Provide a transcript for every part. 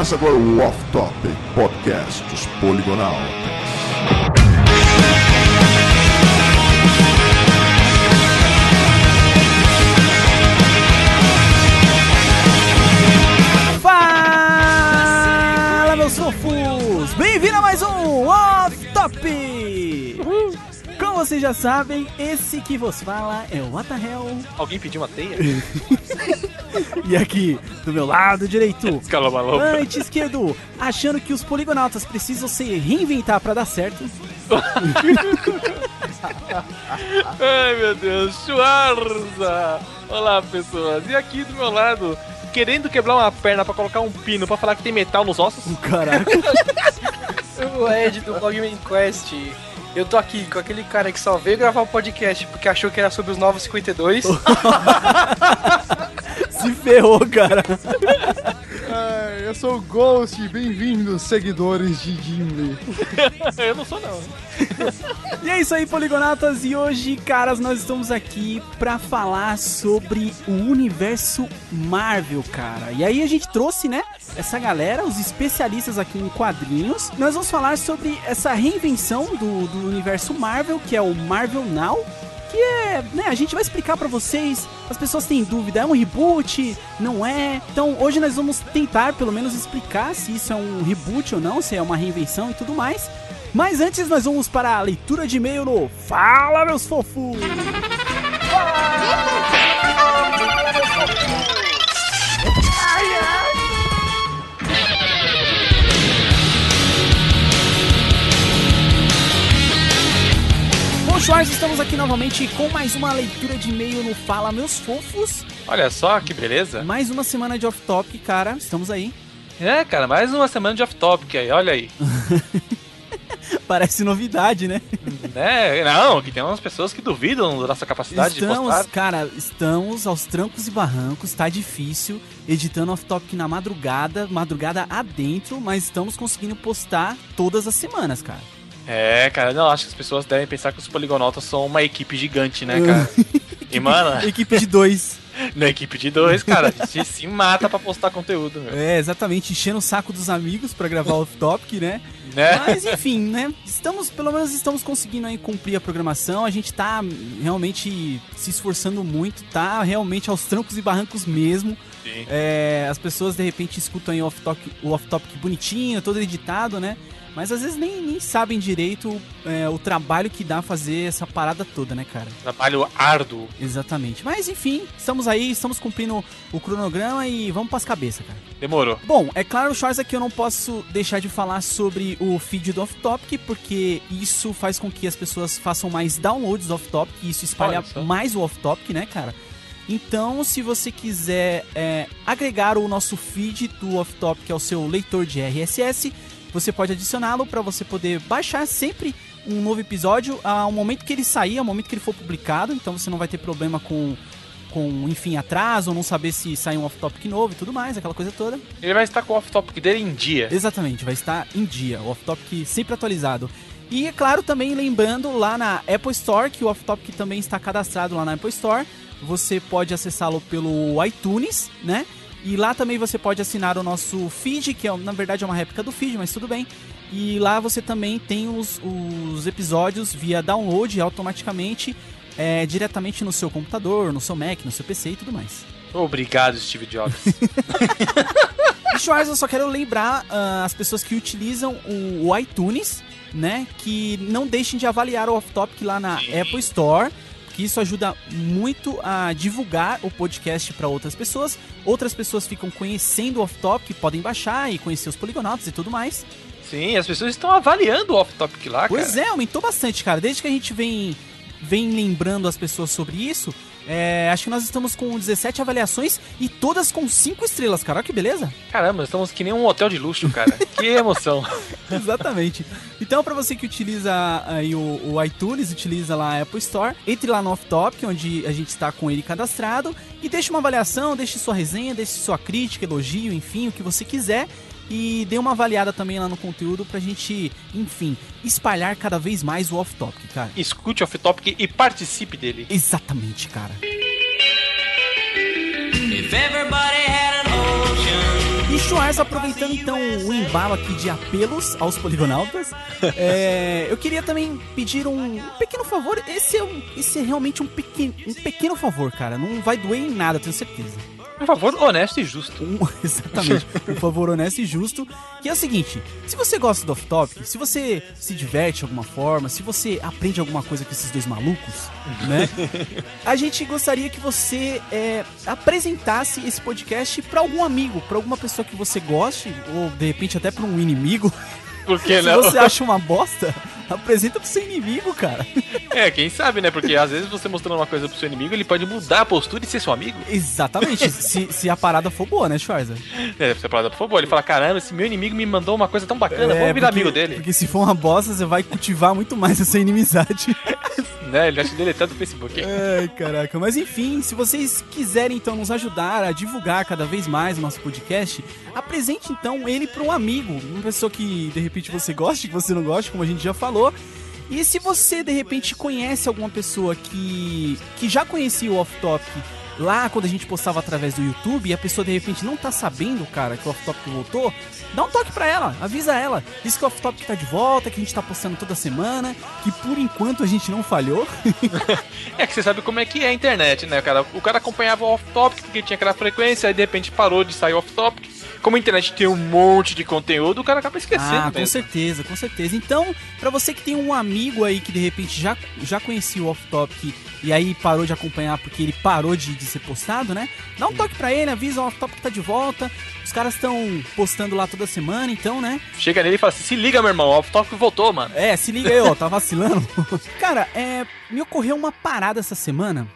Começa agora o Off Topic Podcast dos Poligonautas. Fala, meus fofos! Bem-vindo a mais um Off Top! Como vocês já sabem, esse que vos fala é o What the Hell. Alguém pediu uma teia? E aqui, do meu lado direito, antes esquerdo, achando que os poligonautas precisam se reinventar pra dar certo. Ai meu Deus, Schwarza! Olá pessoas, e aqui do meu lado, querendo quebrar uma perna pra colocar um pino pra falar que tem metal nos ossos? Caraca, O Ed do Blogman Quest. Eu tô aqui com aquele cara que só veio gravar o podcast porque achou que era sobre os novos 52. se ferrou, cara. Ai, eu sou o Ghost, bem-vindos, seguidores de Gimli. Eu não sou não. E é isso aí, poligonautas, e hoje, caras, nós estamos aqui pra falar sobre o universo Marvel, cara. E aí a gente trouxe, né, essa galera, os especialistas aqui em quadrinhos. Nós vamos falar sobre essa reinvenção do, do universo Marvel, que é o Marvel Now. Que é, né, a gente vai explicar pra vocês. As pessoas têm dúvida, é um reboot? Não é? Então, hoje nós vamos tentar, pelo menos, explicar se isso é um reboot ou não, se é uma reinvenção e tudo mais. Mas antes nós vamos para a leitura de e-mail no Fala meus fofos! Bom, Schwarz, estamos aqui novamente com mais uma leitura de e-mail no Fala Meus Fofos. Olha só que beleza. Mais uma semana de off-top, cara. Estamos aí. É, cara, mais uma semana de off-topic aí, olha aí. Parece novidade, né? né? Não, que tem umas pessoas que duvidam da nossa capacidade de Estamos, postar. cara, estamos aos trancos e barrancos, tá difícil, editando off-topic na madrugada, madrugada adentro, mas estamos conseguindo postar todas as semanas, cara. É, cara, não, acho que as pessoas devem pensar que os poligonautas são uma equipe gigante, né, cara? E, mano, Equipe de dois. na equipe de dois, cara, a gente se mata pra postar conteúdo, meu. É, exatamente, enchendo o saco dos amigos pra gravar off-topic, né? Né? Mas enfim, né? Estamos, pelo menos estamos conseguindo aí cumprir a programação. A gente tá realmente se esforçando muito, tá realmente aos trancos e barrancos mesmo. Sim. É, as pessoas de repente escutam aí o off-topic, o off-topic bonitinho, todo editado, né? Mas às vezes nem, nem sabem direito é, o trabalho que dá fazer essa parada toda, né, cara? Trabalho árduo. Exatamente. Mas enfim, estamos aí, estamos cumprindo o cronograma e vamos pras cabeças, cara. Demorou. Bom, é claro, Charles, aqui eu não posso deixar de falar sobre o feed do Off-Topic, porque isso faz com que as pessoas façam mais downloads do Off-Topic e isso espalha mais o Off-Topic, né, cara? Então, se você quiser é, agregar o nosso feed do Off-Topic ao seu leitor de RSS, você pode adicioná-lo para você poder baixar sempre um novo episódio ao momento que ele sair, ao momento que ele for publicado. Então você não vai ter problema com, com enfim, atraso, ou não saber se sai um off-topic novo e tudo mais, aquela coisa toda. Ele vai estar com o off-topic dele em dia. Exatamente, vai estar em dia, o off-topic sempre atualizado. E é claro, também lembrando lá na Apple Store, que o off-topic também está cadastrado lá na Apple Store. Você pode acessá-lo pelo iTunes, né? E lá também você pode assinar o nosso feed, que é, na verdade é uma réplica do feed, mas tudo bem. E lá você também tem os, os episódios via download automaticamente, é, diretamente no seu computador, no seu Mac, no seu PC e tudo mais. Obrigado, Steve Jobs. E Schwarz, eu só quero lembrar ah, as pessoas que utilizam o, o iTunes, né? Que não deixem de avaliar o Off-Topic lá na Sim. Apple Store. Que isso ajuda muito a divulgar o podcast para outras pessoas. Outras pessoas ficam conhecendo o Off-Topic, podem baixar e conhecer os poligonautas e tudo mais. Sim, as pessoas estão avaliando o off-topic lá, Pois cara. é, aumentou bastante, cara. Desde que a gente vem, vem lembrando as pessoas sobre isso, é, acho que nós estamos com 17 avaliações e todas com 5 estrelas, cara. Olha que beleza. Caramba, estamos que nem um hotel de luxo, cara. que emoção. Exatamente. Então, para você que utiliza aí o, o iTunes, utiliza lá a Apple Store, entre lá no Off Topic, onde a gente está com ele cadastrado, e deixe uma avaliação, deixe sua resenha, deixe sua crítica, elogio, enfim, o que você quiser. E dê uma avaliada também lá no conteúdo pra gente, enfim, espalhar cada vez mais o Off Topic, cara. Escute o off-topic e participe dele. Exatamente, cara. If everybody had an ocean. E Schwarz, aproveitando então o embalo aqui de apelos aos poligonautas, é, eu queria também pedir um, um pequeno favor. Esse é, um, esse é realmente um pequeno, um pequeno favor, cara. Não vai doer em nada, tenho certeza. Um favor honesto e justo. Um, exatamente, um favor honesto e justo. Que é o seguinte: se você gosta do off-topic, se você se diverte de alguma forma, se você aprende alguma coisa com esses dois malucos, né? a gente gostaria que você é, apresentasse esse podcast para algum amigo, para alguma pessoa que você goste, ou de repente até para um inimigo. Por que se não? você acha uma bosta, apresenta pro seu inimigo, cara. É, quem sabe, né? Porque às vezes você mostrando uma coisa pro seu inimigo, ele pode mudar a postura e ser seu amigo. Exatamente, se, se a parada for boa, né, Schwarza? É, se a parada for boa, ele fala, caramba, esse meu inimigo me mandou uma coisa tão bacana, É, vamos virar amigo dele. Porque se for uma bosta, você vai cultivar muito mais essa inimizade. Né? Ele já te deletado do Facebook. Ai, caraca. Mas enfim, se vocês quiserem então nos ajudar a divulgar cada vez mais o nosso podcast, apresente então ele para um amigo, uma pessoa que de repente você goste, que você não goste, como a gente já falou. E se você de repente conhece alguma pessoa que que já conhecia o Off Topic lá quando a gente postava através do YouTube e a pessoa de repente não tá sabendo, cara, que o Off Topic voltou, dá um toque pra ela, avisa ela. Diz que o Off Topic tá de volta, que a gente tá postando toda semana, que por enquanto a gente não falhou. É que você sabe como é que é a internet, né, cara? O cara acompanhava o off-topic porque tinha aquela frequência, aí de repente parou de sair off-topic. Como a internet tem um monte de conteúdo, o cara acaba esquecendo Ah, com certeza, com certeza. Então, pra você que tem um amigo aí que de repente já, já conhecia o Off Topic e aí parou de acompanhar porque ele parou de, de ser postado, né? Dá um toque pra ele, avisa o Off Topic tá de volta. Os caras estão postando lá toda semana, então, né? Chega nele e fala assim: se liga, meu irmão, o off-topic voltou, mano. É, se liga ó, tá vacilando. Cara, é, me ocorreu uma parada essa semana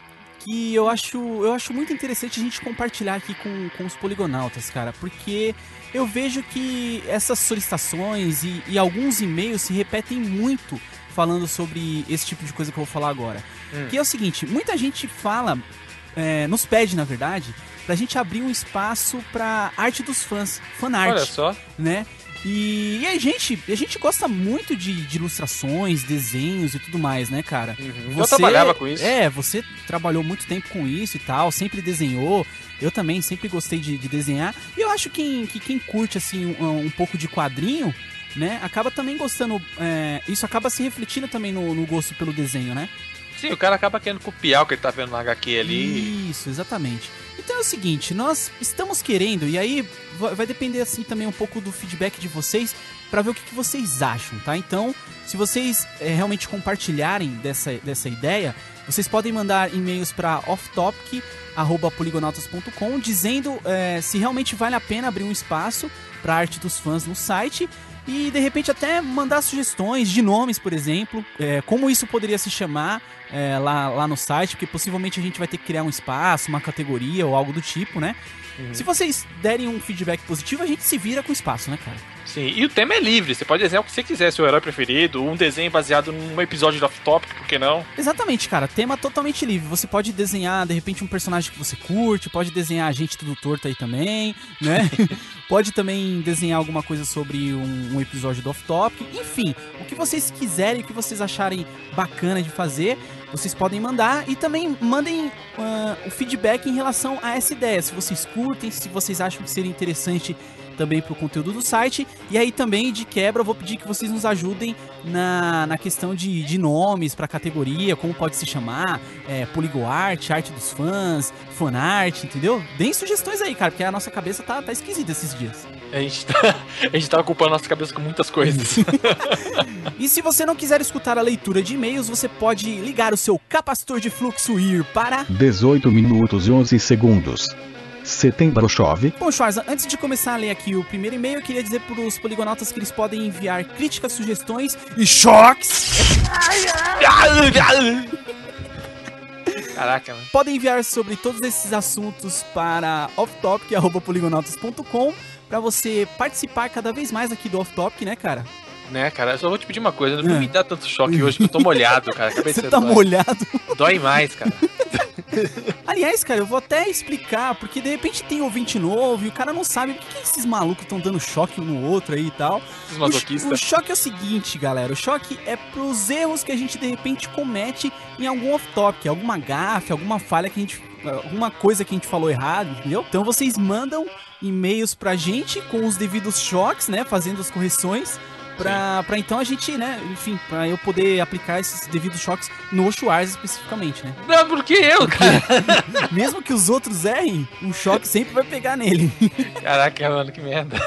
que eu acho, eu acho muito interessante a gente compartilhar aqui com, com os poligonautas, cara, porque eu vejo que essas solicitações e, e alguns e-mails se repetem muito falando sobre esse tipo de coisa que eu vou falar agora. Hum. Que é o seguinte, muita gente fala, é, nos pede, na verdade, pra gente abrir um espaço pra arte dos fãs, fanart Olha só. né? E, e a gente, a gente gosta muito de, de ilustrações, desenhos e tudo mais, né, cara? Eu trabalhava com isso. É, você trabalhou muito tempo com isso e tal, sempre desenhou. Eu também sempre gostei de, de desenhar. E eu acho que, que quem curte, assim, um, um pouco de quadrinho, né, acaba também gostando. é, isso acaba se refletindo também no, no gosto pelo desenho, né? Sim, o cara acaba querendo copiar o que ele tá vendo na HQ ali. Isso, exatamente. Então é o seguinte, nós estamos querendo, e aí va- vai depender assim também um pouco do feedback de vocês para ver o que, que vocês acham, tá? Então, se vocês é, realmente compartilharem dessa, dessa ideia, vocês podem mandar e-mails para offtopic@poligonautas.com dizendo é, se realmente vale a pena abrir um espaço para arte dos fãs no site e de repente até mandar sugestões de nomes, por exemplo, é, como isso poderia se chamar é, lá, lá no site, porque possivelmente a gente vai ter que criar um espaço, uma categoria ou algo do tipo, né? Se vocês derem um feedback positivo, a gente se vira com espaço, né, cara? Sim, e o tema é livre, você pode desenhar o que você quiser, seu herói preferido, um desenho baseado num episódio de off-topic, por que não? Exatamente, cara. Tema totalmente livre. Você pode desenhar, de repente, um personagem que você curte, pode desenhar a gente tudo torto aí também, né? pode também desenhar alguma coisa sobre um, um episódio do off-topic. Enfim, o que vocês quiserem, o que vocês acharem bacana de fazer, vocês podem mandar e também mandem ah, o feedback em relação a essa ideia. Se vocês curtem, se vocês acham que seria interessante também pro conteúdo do site. E aí também, de quebra, eu vou pedir que vocês nos ajudem na, na questão de, de nomes pra categoria, como pode se chamar, é, Poligoart, arte dos fãs, fanart, entendeu? Deem sugestões aí, cara, porque a nossa cabeça tá, tá esquisita esses dias. A gente, tá, a gente tá ocupando nossa cabeça com muitas coisas. E se você não quiser escutar a leitura de e-mails, você pode ligar o seu capacitor de fluxo ir para... 18 minutos e 11 segundos. Setembro chove. Bom, Schwarza, antes de começar a ler aqui o primeiro e-mail, eu queria dizer pros poligonautas que eles podem enviar críticas, sugestões e choques Caraca, mano. podem enviar sobre todos esses assuntos para offtopic.poligonautas.com para você participar cada vez mais aqui do Off Topic, né, cara? Né, cara, eu só vou te pedir uma coisa, não É. me dá tanto choque hoje que eu tô molhado, cara. Você tá dói. molhado. Dói mais, cara. Aliás, cara, eu vou até explicar, porque de repente tem ouvinte novo e o cara não sabe por que esses malucos estão dando choque um no outro aí e tal. O, o choque é o seguinte, galera. O choque é pros erros que a gente de repente comete em algum off-topic, alguma gafe, alguma falha que a gente. alguma coisa que a gente falou errado, entendeu? Então vocês mandam e-mails pra gente com os devidos choques, né? Fazendo as correções. Pra, pra então a gente, né, enfim, pra eu poder aplicar esses devidos choques no Schwarz especificamente, né? Não, porque eu, cara. Mesmo que os outros errem, o choque sempre vai pegar nele. Caraca, mano, que merda.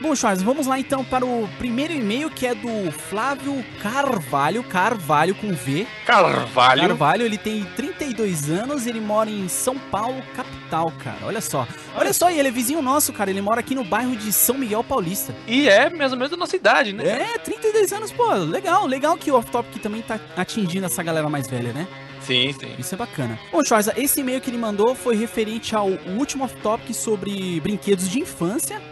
Bom, Schwarz, vamos lá então para o primeiro e-mail que é do Flávio Carvalho, Carvalho com V. Carvalho. Carvalho, ele tem 32 anos, ele mora em São Paulo, capital, cara. Olha só. Olha só, e ele é vizinho nosso, cara. Ele mora aqui no bairro de São Miguel Paulista. E é mais ou menos da nossa idade, né? É, 32 anos, pô, legal. Legal que o Off Topic também tá atingindo essa galera mais velha, né? Sim, sim. Isso é bacana. Bom, Schwarza, esse e-mail que ele mandou foi referente ao último Off Topic sobre brinquedos de infância.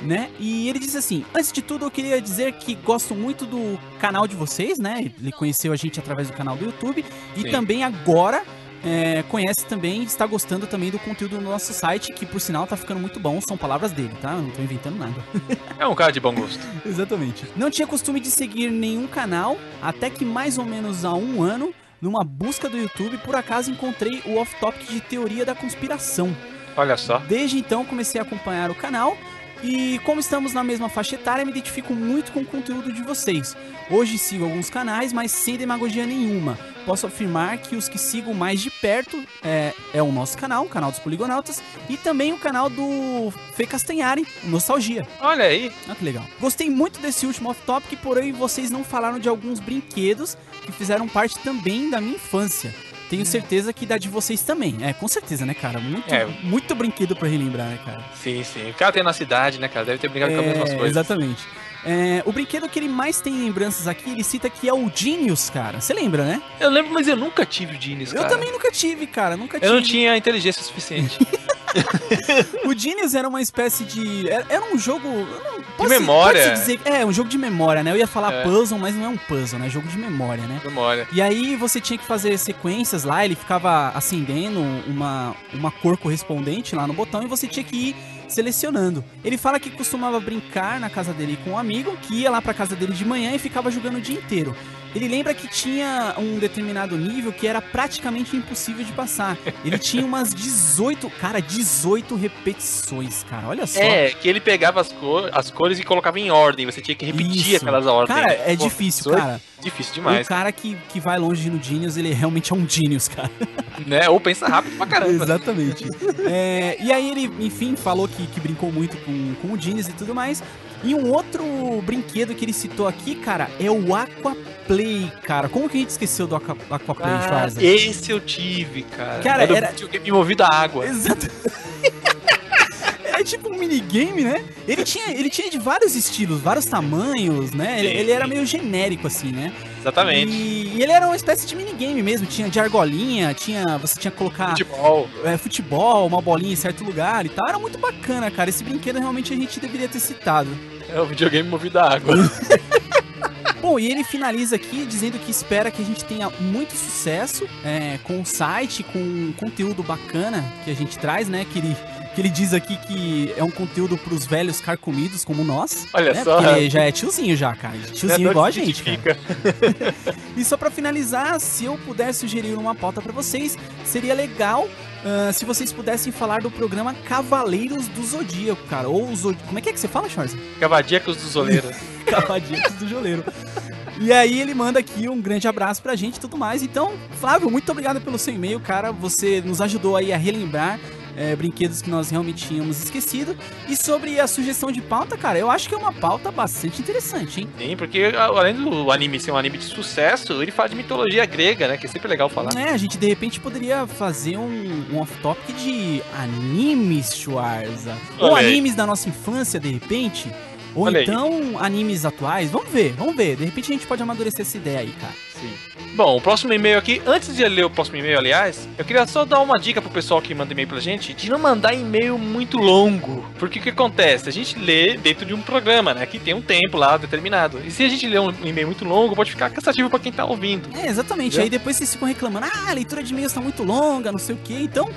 Né? E ele disse assim: Antes de tudo, eu queria dizer que gosto muito do canal de vocês, né? Ele conheceu a gente através do canal do YouTube e Sim. também agora é, conhece também, está gostando também do conteúdo do nosso site, que por sinal tá ficando muito bom. São palavras dele, tá? Eu não tô inventando nada. É um cara de bom gosto. Exatamente. Não tinha costume de seguir nenhum canal, até que mais ou menos há um ano, numa busca do YouTube, por acaso encontrei o off-topic de teoria da conspiração. Olha só. Desde então comecei a acompanhar o canal e como estamos na mesma faixa etária, me identifico muito com o conteúdo de vocês. Hoje sigo alguns canais, mas sem demagogia nenhuma. Posso afirmar que os que sigo mais de perto é, é o nosso canal, o canal dos Poligonautas, e também o canal do Fê Castanhari, Nostalgia. Olha aí. Ah, que legal. Gostei muito desse último off-topic, porém vocês não falaram de alguns brinquedos que fizeram parte também da minha infância. Tenho certeza que da de vocês também. É, com certeza, né, cara? Muito, É. muito brinquedo pra relembrar, né, cara? Sim, sim. O cara tem na cidade, né, cara? Deve ter brincado com as mesmas É, coisas. Exatamente. É, o brinquedo que ele mais tem lembranças aqui, ele cita que é o Genius, cara. Você lembra, né? Eu lembro, mas eu nunca tive o Genius, cara. Eu também nunca tive, cara. Nunca Eu tive. não tinha inteligência suficiente. O Genius era uma espécie de. Era, um jogo. eu não- pode-se- memória. dizer, é, um jogo de memória, né? Eu ia falar É. puzzle, mas não é um puzzle, né? Jogo de memória, né? Memória. E aí você tinha que fazer sequências lá, ele ficava acendendo uma, uma cor correspondente lá no botão e você tinha que ir selecionando. Ele fala que costumava brincar na casa dele com um amigo, que ia lá pra casa dele de manhã e ficava jogando o dia inteiro. Ele lembra que tinha um determinado nível que era praticamente impossível de passar. Ele tinha umas 18, cara, 18 repetições, cara. Olha só. É, que ele pegava as, cor, as cores e colocava em ordem. Você tinha que repetir Isso. aquelas ordens. Cara, é Pô, difícil, é cara. Difícil O demais, cara que, que vai longe no Genius, ele realmente é um Genius, cara. né? Ou pensa rápido pra caramba. Exatamente. É, e aí ele, enfim, falou que, que brincou muito com, com o Genius e tudo mais. E um outro brinquedo que ele citou aqui, cara, é o Aquaplay, cara. Como que a gente esqueceu do Aqua, Aquaplay, Ah, Schwarza? esse eu tive, cara. Cara, Era, era- era... videogame movido a água. Exato. É tipo um minigame, né? Ele tinha, ele tinha de vários estilos, vários tamanhos, né? Ele, ele era meio genérico, assim, né? Exatamente. E, e ele era uma espécie de minigame mesmo. Tinha de argolinha, tinha, você tinha que colocar Futebol. é, futebol, uma bolinha em certo lugar e tal. Era muito bacana, cara. Esse brinquedo realmente a gente deveria ter citado. É o videogame movido a água. Bom, e ele finaliza aqui dizendo que espera que a gente tenha muito sucesso é, com o site, com um conteúdo bacana que a gente traz, né? Que ele, que ele diz aqui que é um conteúdo pros velhos carcomidos como nós. Olha né? só. Porque ele já é tiozinho já, cara. Tiozinho É, igual a gente, cara. E só pra finalizar, se eu puder sugerir uma pauta pra vocês, seria legal ah, se vocês pudessem falar do programa Cavaleiros do Zodíaco, cara. Ou Zod... Como é que é que você fala, Charles? Cavadíacos dos Oleiros. Cavadinhos do Joleiro. E aí ele manda aqui um grande abraço pra gente e tudo mais. Então, Flávio, muito obrigado pelo seu e-mail, cara. Você nos ajudou aí a relembrar é, brinquedos que nós realmente tínhamos esquecido. E sobre a sugestão de pauta, cara, eu acho que é uma pauta bastante interessante, hein? Sim, porque além do anime ser um anime de sucesso, ele fala de mitologia grega, né? Que é sempre legal falar. É, a gente de repente poderia fazer um, um off-topic de animes, Schwarza. Ou animes da nossa infância, de repente. Ou então animes atuais. Vamos ver, vamos ver. De repente a gente pode amadurecer essa ideia aí, cara. Sim. Bom, o próximo e-mail aqui, antes de ler o próximo e-mail, aliás, eu queria só dar uma dica pro pessoal que manda e-mail pra gente de não mandar e-mail muito longo. Porque o que acontece? A gente lê dentro de um programa, né? Que tem um tempo lá determinado. E se a gente ler um e-mail muito longo, pode ficar cansativo pra quem tá ouvindo. É, exatamente. Entendeu? Aí depois vocês ficam reclamando, ah, a leitura de e-mails tá muito longa, não sei o quê. Então,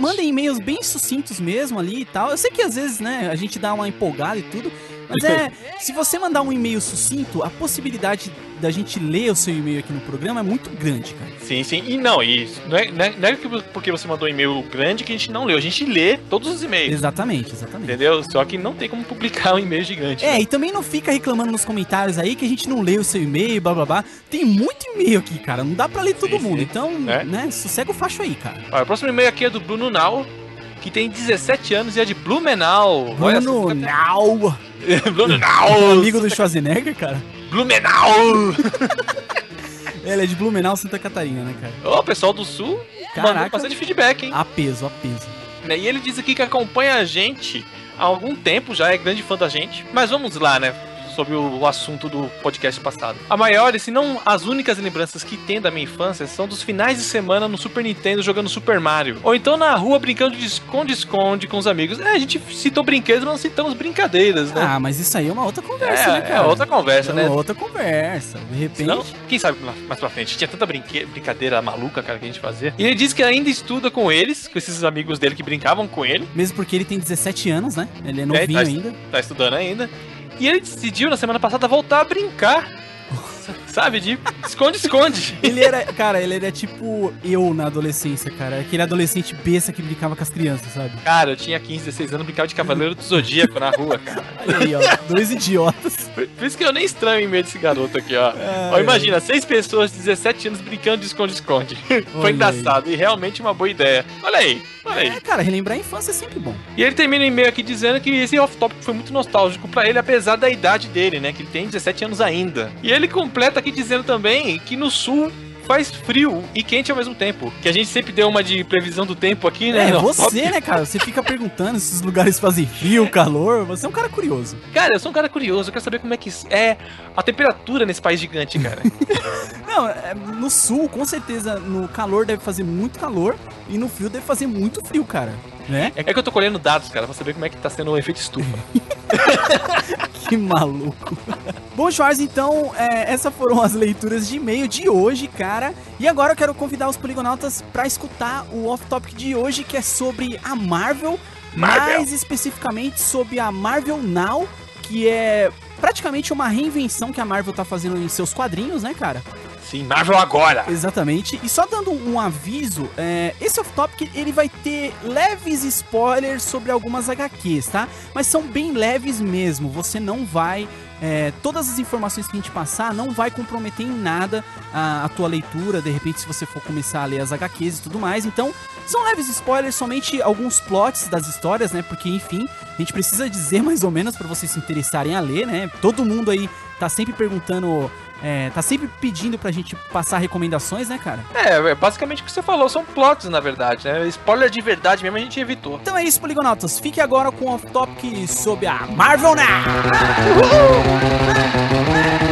mandem e-mails bem sucintos mesmo ali e tal. Eu sei que às vezes, né, a gente dá uma empolgada e tudo. Mas é, se você mandar um e-mail sucinto, a possibilidade da gente ler o seu e-mail aqui no programa é muito grande, cara. Sim, sim. E não, e não é, não é, não é que porque você mandou um e-mail grande que a gente não leu. A gente lê todos os e-mails. Exatamente, exatamente. Entendeu? Só que não tem como publicar um e-mail gigante. É, e também não fica reclamando nos comentários aí que a gente não lê o seu e-mail, blá blá blá. Tem muito e-mail aqui, cara. Não dá pra ler todo Sim, mundo. sim. Então, É. né, sossega o facho aí, cara. Olha, o próximo e-mail aqui é do Bruno Nau, que tem 17 anos e é de Blumenau. Olha Bruno só. Nau, Bruno Nau! amigo do Schwarzenegger, cara. Blumenau! Ele é de Blumenau, Santa Catarina, né, cara? Ô, pessoal do Sul, mandou Caraca. bastante feedback, hein? A peso, a peso. Né, E ele diz aqui que acompanha a gente há algum tempo, já é grande fã da gente. Mas vamos lá, né? Sobre o, assunto do podcast passado. A maior, se não as únicas lembranças que tem da minha infância são dos finais de semana no Super Nintendo jogando Super Mario. Ou então na rua brincando de esconde-esconde com os amigos. É, a gente citou brinquedos, mas não citamos brincadeiras, né? Ah, mas isso aí é uma outra conversa, é, né, cara? é outra conversa, É né? uma outra conversa. De repente. Senão, quem sabe mais pra frente. Tinha tanta brinque- brincadeira maluca, cara, que a gente fazia. E ele diz que ainda estuda com eles, com esses amigos dele que brincavam com ele. Mesmo porque ele tem 17 anos, né? Ele é novinho tá- ainda. tá estudando ainda. E ele decidiu na semana passada voltar a brincar. Sabe? De esconde-esconde. Ele era, cara, ele era tipo eu na adolescência, cara. Aquele adolescente besta que brincava com as crianças, sabe? Cara, eu tinha 15, 16 anos, brincava de Cavaleiro do Zodíaco na rua, cara. Aí, ó. Dois idiotas. Por, por isso que eu nem estranho em meio desse garoto aqui, ó. Ai, ó imagina, seis pessoas de 17 anos brincando de esconde-esconde. Foi engraçado e realmente uma boa ideia. Olha aí, olha aí. É, cara, relembrar a infância é sempre bom. E ele termina o e-mail aqui dizendo que esse off-topic foi muito nostálgico pra ele, apesar da idade dele, né? Que ele tem 17 anos ainda. E ele completa aqui dizendo também que no sul faz frio e quente ao mesmo tempo. Que a gente sempre deu uma de previsão do tempo aqui, né? É, você, né, cara? Você fica perguntando se esses lugares fazem frio, calor. Você é um cara curioso. Cara, eu sou um cara curioso, eu quero saber como é que é a temperatura nesse país gigante, cara. Não, é, no sul, com certeza, no calor deve fazer muito calor e no frio deve fazer muito frio, cara. Né? É que eu tô colhendo dados, cara, pra saber como é que tá sendo o efeito estufa. Que maluco. Bom, Schwarz, então, é, essas foram as leituras de e-mail de hoje, cara. E agora eu quero convidar os poligonautas pra escutar o off-topic de hoje, que é sobre a Marvel, Marvel. mais especificamente sobre a Marvel Now, que é praticamente uma reinvenção que a Marvel tá fazendo em seus quadrinhos, né, cara? Sim, Marvel agora! Exatamente. E só dando um aviso, é, esse off-topic ele vai ter leves spoilers sobre algumas HQs, tá? Mas são bem leves mesmo. Você não vai. é, todas as informações que a gente passar não vai comprometer em nada a, a tua leitura, de repente, se você for começar a ler as HQs e tudo mais. Então, são leves spoilers, somente alguns plots das histórias, né? Porque, enfim, a gente precisa dizer mais ou menos pra vocês se interessarem a ler, né? Todo mundo aí tá sempre perguntando. É, tá sempre pedindo pra gente passar recomendações, né, cara? É, é basicamente o que você falou, são plots, na verdade, né? Spoiler de verdade mesmo a gente evitou. Então é isso, Poligonautas. Fique agora com o off-topic sobre a Marvel Now! Bom,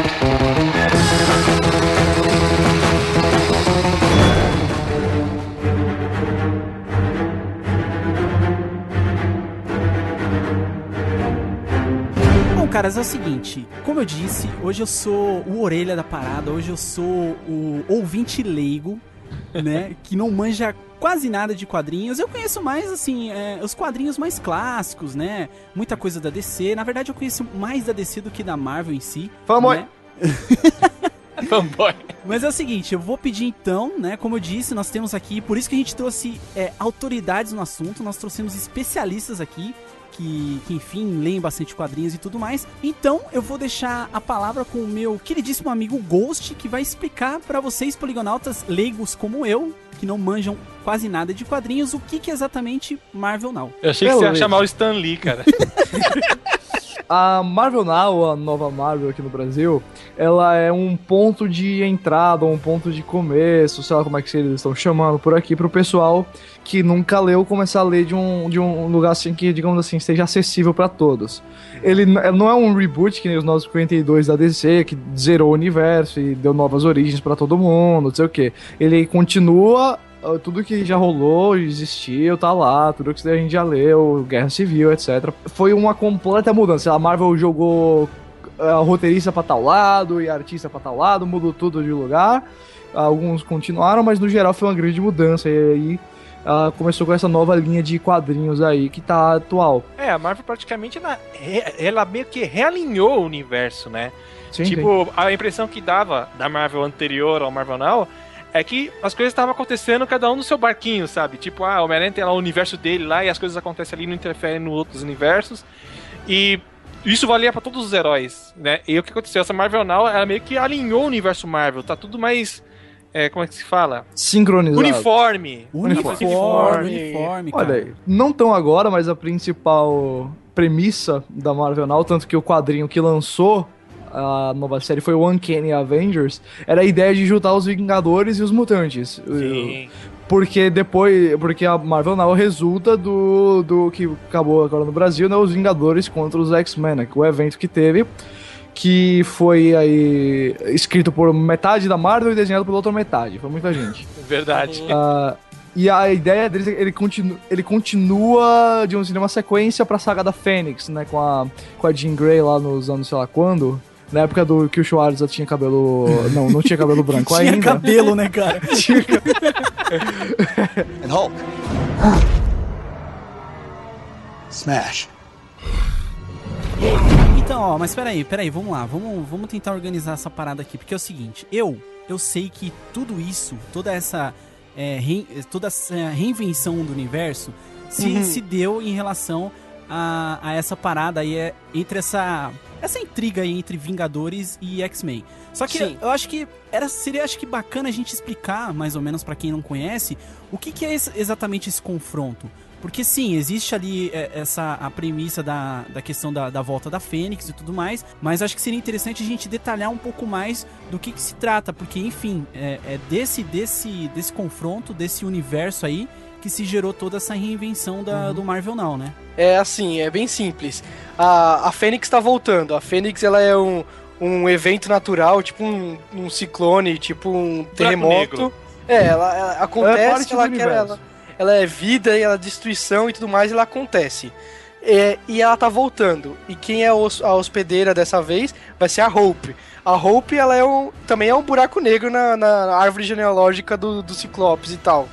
caras, é o seguinte, como eu disse, hoje eu sou o orelha da parada, hoje eu sou o ouvinte leigo, né, que não manja quase nada de quadrinhos. Eu conheço mais, assim, é, os quadrinhos mais clássicos, né, muita coisa da DC. Na verdade, eu conheço mais da DC do que da Marvel em si. Fanboy. né? Fanboy. Mas é o seguinte, eu vou pedir então, né? Como eu disse, nós temos aqui, por isso que a gente trouxe é, autoridades no assunto, nós trouxemos especialistas aqui. Que, que, enfim, leem bastante quadrinhos e tudo mais. Então, eu vou deixar a palavra com o meu queridíssimo amigo Ghost, que vai explicar pra vocês, poligonautas leigos como eu, que não manjam quase nada de quadrinhos, o que, que é exatamente Marvel Now. Eu achei que você ia chamar o Stan Lee, cara. A Marvel Now, a nova Marvel aqui no Brasil, ela é um ponto de entrada, um ponto de começo, sei lá como é que eles estão chamando por aqui, pro pessoal que nunca leu começar a ler de um, de um lugar assim que, digamos assim, esteja acessível pra todos. Ele não é um reboot que nem os 952 da DC, que zerou o universo e deu novas origens pra todo mundo, não sei o que. Ele continua tudo que já rolou, existiu, tá lá, tudo que a gente já leu, Guerra Civil, etc. Foi uma completa mudança. A Marvel jogou ah, roteirista pra tal lado e artista pra tal lado, mudou tudo de lugar. Alguns continuaram, mas no geral foi uma grande mudança. E aí ela começou com essa nova linha de quadrinhos aí que tá atual. É, a Marvel praticamente ela, ela meio que realinhou o universo, né? Sim, tipo, a impressão que dava da Marvel anterior ao Marvel Now é que as coisas estavam acontecendo cada um no seu barquinho, sabe? Tipo, ah, o Homem-Aranha tem lá o universo dele lá e as coisas acontecem ali, não interferem nos outros universos. E isso valia pra todos os heróis, né? E o que aconteceu? Essa Marvel Now, ela meio que alinhou o universo Marvel, tá tudo mais. É, como é que se fala? Sincronizado. Uniforme. Uniforme, Uniforme. uniforme, cara. Olha aí, não tão agora, mas a principal premissa da Marvel Now, tanto que o quadrinho que lançou a nova série foi o Uncanny Avengers, era a ideia de juntar os Vingadores e os Mutantes. Sim. Porque depois. Porque a Marvel Now resulta do, do que acabou agora no Brasil, né? Os Vingadores contra os X-Men, né? que O evento que teve. Que foi aí escrito por metade da Marvel e desenhado pela outra metade. Foi muita gente. Verdade. Ah, e a ideia deles é que ele, continu, ele continua de um cinema sequência pra saga da Fênix, né? Com a, com a Jean Grey lá nos anos sei lá quando. Na época do que o Schwarza tinha cabelo. Não, não tinha cabelo branco Tinha ainda. cabelo, né, cara? Tinha And Hulk. Smash. Então, ó, mas peraí, peraí, vamos lá, vamos, vamos tentar organizar essa parada aqui, porque é o seguinte, eu, eu sei que tudo isso, toda essa, é, rein- toda essa reinvenção do universo se, se deu em relação a, a essa parada aí, é, entre essa, essa intriga aí entre Vingadores e X-Men. Só que Sim. eu acho que era, seria acho que bacana a gente explicar, mais ou menos pra quem não conhece, o que, que é esse- exatamente esse confronto. Porque sim, existe ali é, essa a premissa da, da questão da, da volta da Fênix e tudo mais, mas acho que seria interessante a gente detalhar um pouco mais do que, que se trata, porque enfim, é, é desse, desse, desse confronto, desse universo aí, que se gerou toda essa reinvenção da, do Marvel Now, né? É assim, é bem simples. A, a Fênix tá voltando. A Fênix ela é um, um evento natural, tipo um, um ciclone, tipo um terremoto. É, ela, ela É acontece, ela, do quer, universo. ela, ela é vida e ela é destruição e tudo mais, e ela acontece. É, e ela tá voltando. E quem é os- a hospedeira dessa vez vai ser a Hope. A Hope ela é um, também é um buraco negro na, na árvore genealógica do, do Ciclopes e tal.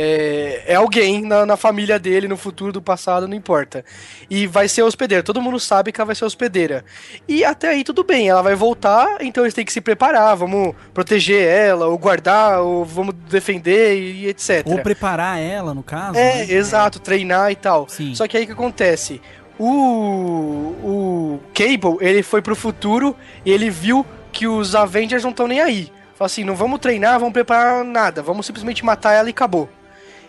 É, é alguém na, na família dele, no futuro, do passado, não importa. E vai ser hospedeira. Todo mundo sabe que ela vai ser hospedeira. E até aí tudo bem, ela vai voltar, então eles têm que se preparar. Vamos proteger ela, ou guardar, ou vamos defender e, e etc. Ou preparar ela, no caso. É, né? exato, treinar e tal. Sim. Só que aí o que acontece? O, o Cable, ele foi pro futuro e ele viu que os Avengers não estão nem aí. Fala assim, não vamos treinar, vamos preparar nada, vamos simplesmente matar ela e acabou.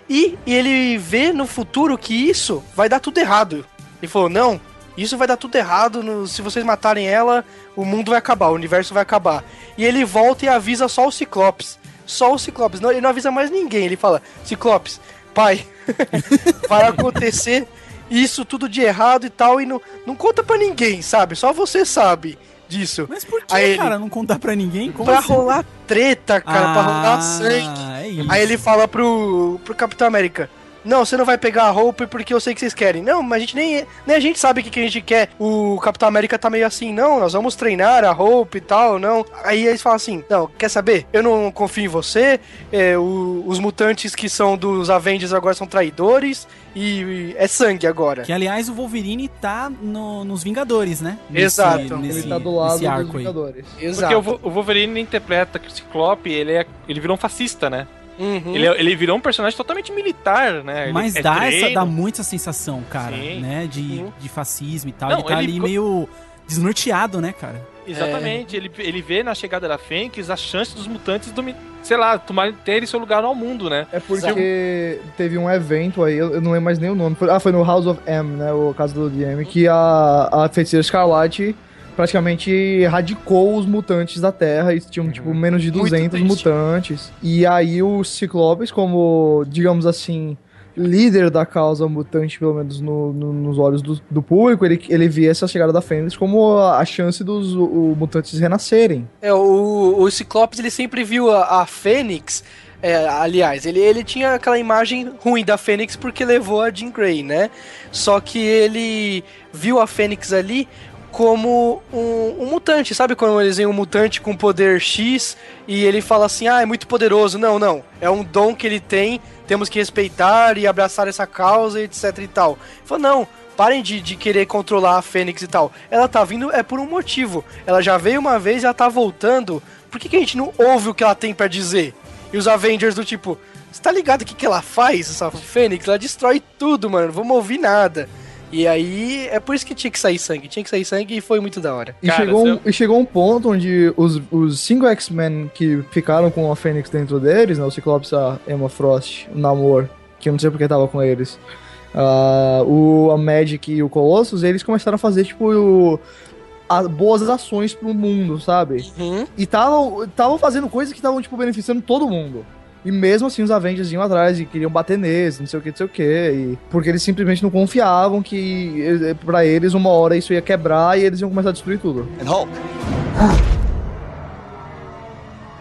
E, ele vê no futuro que isso vai dar tudo errado. Ele falou, não, isso vai dar tudo errado, no- se vocês matarem ela, o mundo vai acabar, o universo vai acabar. E ele volta e avisa só o Ciclopes. Só o Ciclopes, não, ele não avisa mais ninguém. Ele fala, Ciclopes, pai, vai acontecer isso tudo de errado e tal, e não, não conta pra ninguém, sabe? Só você sabe disso. Mas por que, Aí ele- cara, não contar pra ninguém? Como pra assim? rolar treta, cara, pra rolar Ah, sangue. É isso. Aí ele fala pro, pro Capitão América: Não, você não vai pegar a roupa porque eu sei que vocês querem. Não, mas a gente nem, nem a gente sabe o que, que a gente quer. O Capitão América tá meio assim: Não, nós vamos treinar a roupa e tal, não. Aí eles falam assim: Não, quer saber? Eu não confio em você. é, o- os mutantes que são dos Avengers agora são traidores. E, e é sangue agora. Que aliás o Wolverine tá no- nos Vingadores, né? Exato. Nesse, Ele tá do lado nesse dos arco aí. Vingadores. Porque Exato. o, o Wolverine interpreta que o Ciclope, ele, é, ele virou um fascista, né? Uhum. Ele, é- ele virou um personagem totalmente militar, né? Ele Mas é dá, essa, dá muito essa sensação, cara, Sim. né? De, Uhum. de fascismo e tal. Não, ele tá ele ali co- meio desnorteado, né, cara? Exatamente. Ele, ele vê na chegada da Fênix a chance dos mutantes, domi- sei lá, tomarem terem seu lugar ao mundo, né? É porque teve um evento aí, eu não lembro mais nem o nome. Ah, foi no House of M, né? O caso do DM, que a, a feiticeira Escarlate praticamente erradicou os mutantes da Terra e tinham, tipo, menos de Uhum. Muito 200 triste. mutantes. E aí o Ciclopes, como, digamos assim, líder da causa mutante, pelo menos no- no- nos olhos do, do público, ele, ele via essa chegada da Fênix como a, a chance dos o- o mutantes renascerem. É, o, o Ciclopes ele sempre viu a, a Fênix. é, aliás, ele, ele tinha aquela imagem ruim da Fênix porque levou a Jean Grey, né? Só que ele viu a Fênix ali como um, um mutante. Sabe quando eles veem um mutante com poder X e ele fala assim: ah, é muito poderoso? Não, não. É um dom que ele tem, temos que respeitar e abraçar essa causa, etc e tal. Falou: não. Parem de, de querer controlar a Fênix e tal. Ela tá vindo é por um motivo. Ela já veio uma vez e ela tá voltando. Por que, que a gente não ouve o que ela tem para dizer? E os Avengers do tipo, você tá ligado o que, que ela faz, essa Fênix? Ela destrói tudo, mano. Não vamos ouvir nada. E aí, é por isso que tinha que sair sangue. Tinha que sair sangue e foi muito da hora. E, Cara, chegou, um, e chegou um ponto onde os, os cinco X-Men que ficaram com a Fênix dentro deles, né? O Ciclops, a Emma Frost, o Namor, que eu não sei porque tava com eles. ah, o, a Magic e o Colossus, eles começaram a fazer, tipo, o- a- boas ações pro mundo, sabe? Uhum. E estavam fazendo coisas que estavam, tipo, beneficiando todo mundo. E mesmo assim os Avengers iam atrás e queriam bater neles, não sei o que, não sei o que. E... Porque eles simplesmente não confiavam que eh, pra eles uma hora isso ia quebrar e eles iam começar a destruir tudo. And Hulk.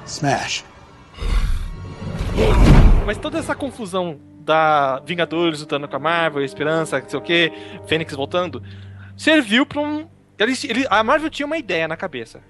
Smash. Mas toda essa confusão da Vingadores lutando com a Marvel, Esperança, não sei o que, Fênix voltando, serviu pra um. Eles, ele- a Marvel tinha uma ideia na cabeça.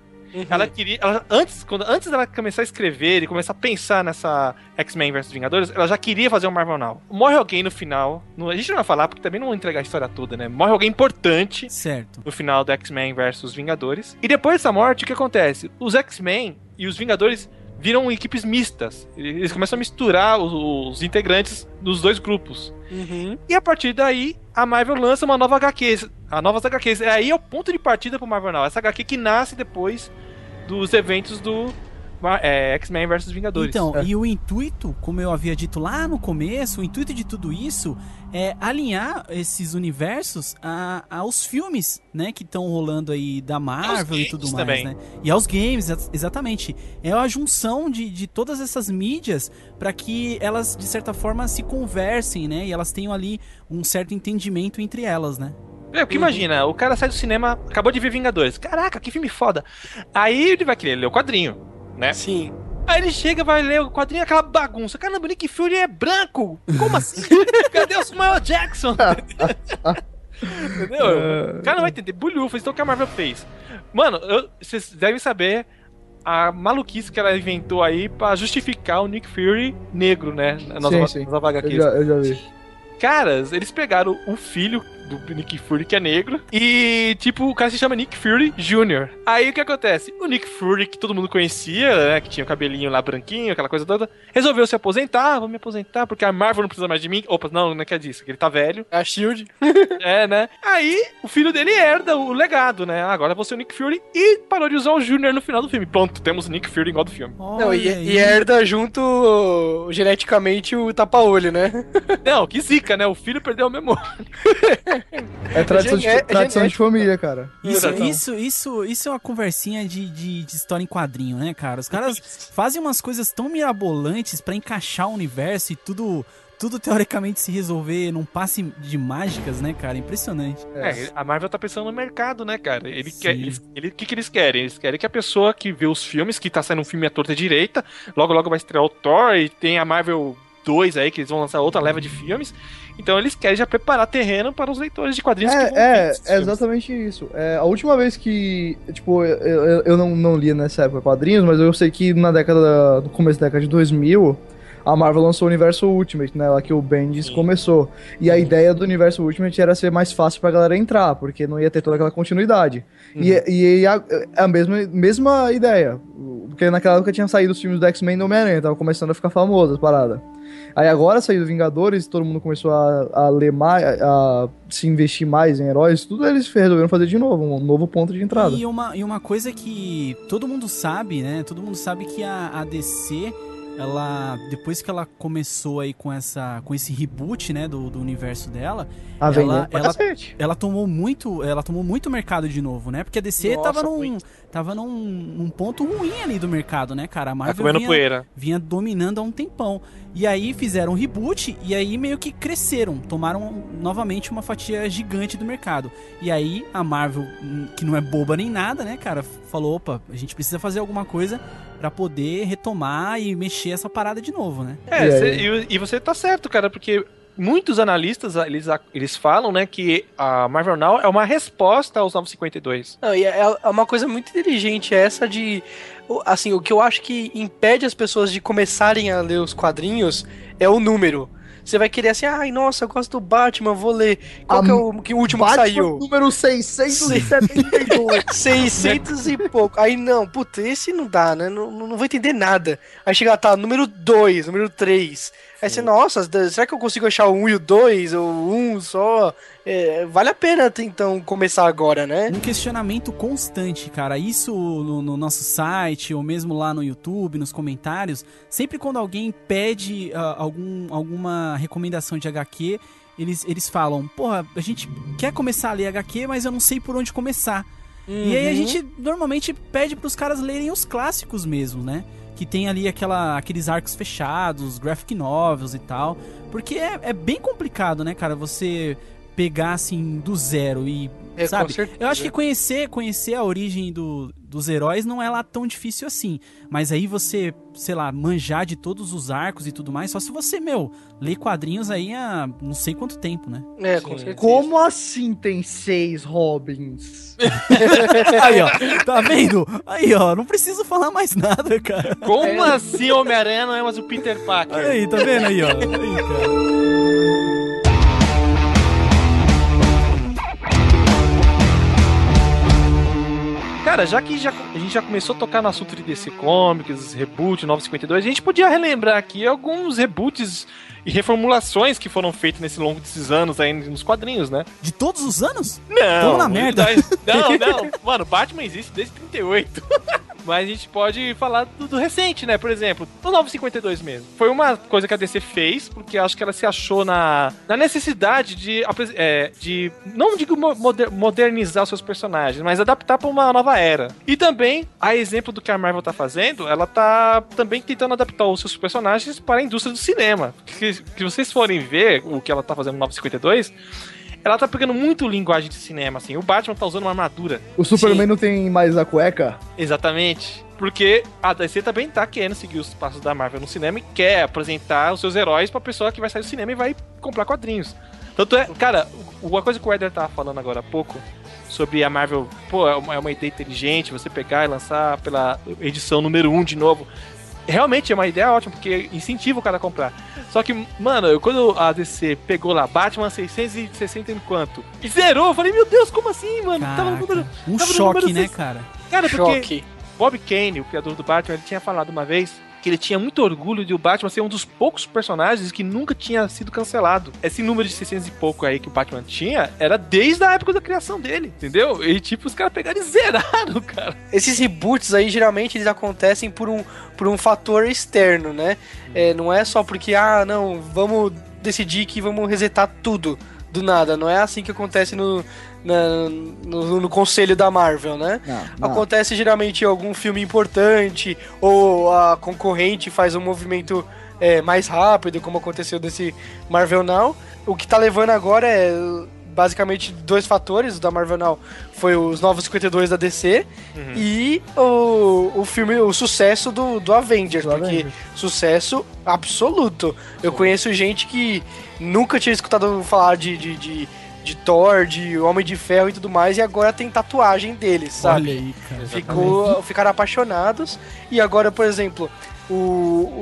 Ela queria. ela- antes, quando, antes dela começar a escrever e começar a pensar nessa X-Men vs Vingadores, ela já queria fazer um Marvel Now. Morre alguém no final. no- a gente não vai falar porque também não vou entregar a história toda, né? Morre alguém importante Certo. no final do X-Men versus Vingadores. E depois dessa morte, o que acontece? Os X-Men e os Vingadores viram equipes mistas. Eles começam a misturar os, os integrantes dos dois grupos. Uhum. E a partir daí, a Marvel lança uma nova HQ. A novas HQs. É aí é o ponto de partida pro Marvel Now. Essa HQ que nasce depois dos eventos do é, X-Men versus Vingadores. Então, É. e o intuito, como eu havia dito lá no começo, o intuito de tudo isso é alinhar esses universos a- aos filmes, né, que estão rolando aí da Marvel e tudo mais, também. né? E aos games, ex- exatamente. É a junção de, de todas essas mídias para que elas, de certa forma, se conversem, né? E elas tenham ali um certo entendimento entre elas, né? É, porque imagina, o cara sai do cinema, acabou de ver Vingadores. Caraca, que filme foda. Aí ele vai querer ler o quadrinho, né? Sim. Aí ele chega, vai ler o quadrinho, aquela bagunça. Caramba, o Nick Fury é branco. Como assim? Cadê o Samuel Jackson? Entendeu? O cara não vai entender. Bulhufas, então o que a Marvel fez? Mano, vocês devem saber a maluquice que ela inventou aí pra justificar o Nick Fury negro, né? Nas Sim, nova- sim. nas nova Eu já, eu já vi. Caras, eles pegaram o filho do Nick Fury, que é negro, e, tipo, o cara se chama Nick Fury Jr. Aí o que acontece? O Nick Fury, que todo mundo conhecia, né, que tinha o cabelinho lá branquinho, aquela coisa toda, resolveu se aposentar, vou me aposentar, porque a Marvel não precisa mais de mim. Opa, não, não é que é disso, que ele tá velho. A Shield. É, né? Aí o filho dele herda o legado, né? Agora você é o Nick Fury e parou de usar o Jr. no final do filme. Pronto, temos o Nick Fury igual do filme. Não, e, e herda junto geneticamente o tapa-olho, né? Não, que zica, né? O filho perdeu a memória. É tradição, gené- de, tradição de genético. família, cara. Isso, Exato. isso, isso, isso é uma conversinha de, de, de história em quadrinho, né, cara? Os caras fazem umas coisas tão mirabolantes pra encaixar o universo e tudo, tudo teoricamente se resolver num passe de mágicas, né, cara? Impressionante. É, a Marvel tá pensando no mercado, né, cara? Ele Sim. quer. Ele, o que, que eles querem? Eles querem que a pessoa que vê os filmes, que tá saindo um filme à torta direita, logo logo vai estrear o Thor e tem a Marvel 2 aí, que eles vão lançar outra leva de filmes. Então eles querem já preparar terreno para os leitores de quadrinhos que vão É, é, é exatamente isso. É, a última vez que, tipo, eu, eu, eu não, não lia nessa época quadrinhos, mas eu sei que na década, no começo da década de 2000, a Marvel lançou o Universo Ultimate, né, lá que o Bendis Sim. começou. E a ideia do Universo Ultimate era ser mais fácil pra galera entrar, porque não ia ter toda aquela continuidade. E, e a, a mesma, mesma ideia, porque naquela época tinha saído os filmes do X-Men e do Homem-Aranha, tava começando a ficar famoso as paradas. Aí agora saiu Vingadores, todo mundo começou a, a ler mais, a, a se investir mais em heróis, tudo eles resolveram fazer de novo, um novo ponto de entrada. E uma, e uma coisa que todo mundo sabe, né? Todo mundo sabe que a, a DC, ela depois que ela começou aí com essa com esse reboot, né, do, do universo dela, A vender ela- ela- ela tomou muito, ela tomou muito mercado de novo, né? Porque a DC Nossa, tava num muito. tava num, num ponto ruim ali do mercado, né, cara? A Tá Marvel comendo vinha, poeira. vinha dominando há um tempão. E aí fizeram um reboot e aí meio que cresceram, tomaram novamente uma fatia gigante do mercado. E aí a Marvel, hum, que não é boba nem nada, né, cara, falou, opa, a gente precisa fazer alguma coisa pra poder retomar e mexer essa parada de novo, né? É, E cê- e, e você tá certo, cara, porque muitos analistas, eles, eles falam, né, que a Marvel Now é uma resposta aos 952. Não, e é, é uma coisa muito inteligente essa de... Assim, o que eu acho que impede as pessoas de começarem a ler os quadrinhos é o número. Você vai querer assim, ai, nossa, eu gosto do Batman, vou ler. Qual A que é o, que o último Batman que saiu? número 672. 600 e pouco. Aí não, puta, esse não dá, né? Não, não vou entender nada. Aí chega lá, tá, número 2, número 3. Aí você, nossa, será que eu consigo achar o 1 e o 2? Ou um só? É, vale a pena então começar agora, né? Um questionamento constante, cara. Isso no, no nosso site, ou mesmo lá no YouTube, nos comentários. Sempre quando alguém pede uh, algum, alguma recomendação de HQ, eles, eles falam: Porra, a gente quer começar a ler HQ, mas eu não sei por onde começar. E aí a gente normalmente pede pros caras lerem os clássicos mesmo, né? Que tem ali aquela, aqueles arcos fechados, graphic novels e tal. Porque é, é bem complicado, né, cara? Você pegar assim do zero e. É, sabe? certeza. Eu acho que conhecer, conhecer a origem do, dos heróis não é lá tão difícil assim. Mas aí você, sei lá, manjar de todos os arcos e tudo mais, só se você, meu, lê quadrinhos aí há não sei quanto tempo, né? É, com certeza. Como assim tem seis Robins? Aí, ó, tá vendo? Aí, ó, não preciso falar mais nada, cara. Como assim Homem-Aranha não é mais o Peter Parker? Aí, tá vendo aí, ó? Aí, cara. Cara, já que já, a gente já começou a tocar no assunto de DC Comics, reboot, 952, a gente podia relembrar aqui alguns reboots e reformulações que foram feitos nesse longo desses anos aí nos quadrinhos, né? De todos os anos? Não. Vamos na merda. Não, não. Mano, Batman existe desde 38. Mas a gente pode falar do, do recente, né? Por exemplo, do 952 mesmo. Foi uma coisa que a DC fez, porque acho que ela se achou na, na necessidade de, é, de. Não digo mo- moder- modernizar os seus personagens, mas adaptar pra uma nova era. E também, a exemplo do que a Marvel tá fazendo, ela tá também tentando adaptar os seus personagens para a indústria do cinema. Que vocês forem ver o que ela tá fazendo no 952. Ela tá pegando muito linguagem de cinema, assim. O Batman tá usando uma armadura O Superman não tem mais a cueca? Exatamente. Porque a DC também tá querendo seguir os passos da Marvel no cinema e quer apresentar os seus heróis pra pessoa que vai sair do cinema e vai comprar quadrinhos. Tanto é, cara, uma coisa que o Eder tava falando agora há pouco sobre a Marvel, pô, é uma, é uma ideia inteligente você pegar e lançar pela edição número 1 um de novo. Realmente é uma ideia ótima, porque incentiva o cara a comprar. Só que, mano, eu, quando a DC pegou lá Batman 660 em quanto? E zerou, eu falei, meu Deus, como assim, mano? Tava no número. Caraca, um tava choque, número né, cara? Cara, porque Choque. Bob Kane, o criador do Batman, ele tinha falado uma vez que ele tinha muito orgulho de o Batman ser um dos poucos personagens que nunca tinha sido cancelado. Esse número de 600 e pouco aí que o Batman tinha era desde a época da criação dele, entendeu? E tipo, os caras pegaram e zeraram, cara. Esses reboots aí, geralmente, eles acontecem por um, por um fator externo, né? É, não é só porque, ah, não, vamos decidir que vamos resetar tudo do nada. Não é assim que acontece no, na- no, no conselho da Marvel, né? Não, Acontece geralmente em algum filme importante, ou a concorrente faz um movimento é, mais rápido, como aconteceu desse Marvel Now. O que tá levando agora é basicamente dois fatores o da Marvel Now. Foi os Novos 52 da DC e o, o filme, o sucesso do, do Avengers, Do porque Avengers. sucesso absoluto. Eu conheço gente que nunca tinha escutado falar de, de, de, de Thor, de Homem de Ferro e tudo mais, e agora tem tatuagem deles, sabe? Olha aí, cara. Ficou, ficaram apaixonados. E agora, por exemplo, o,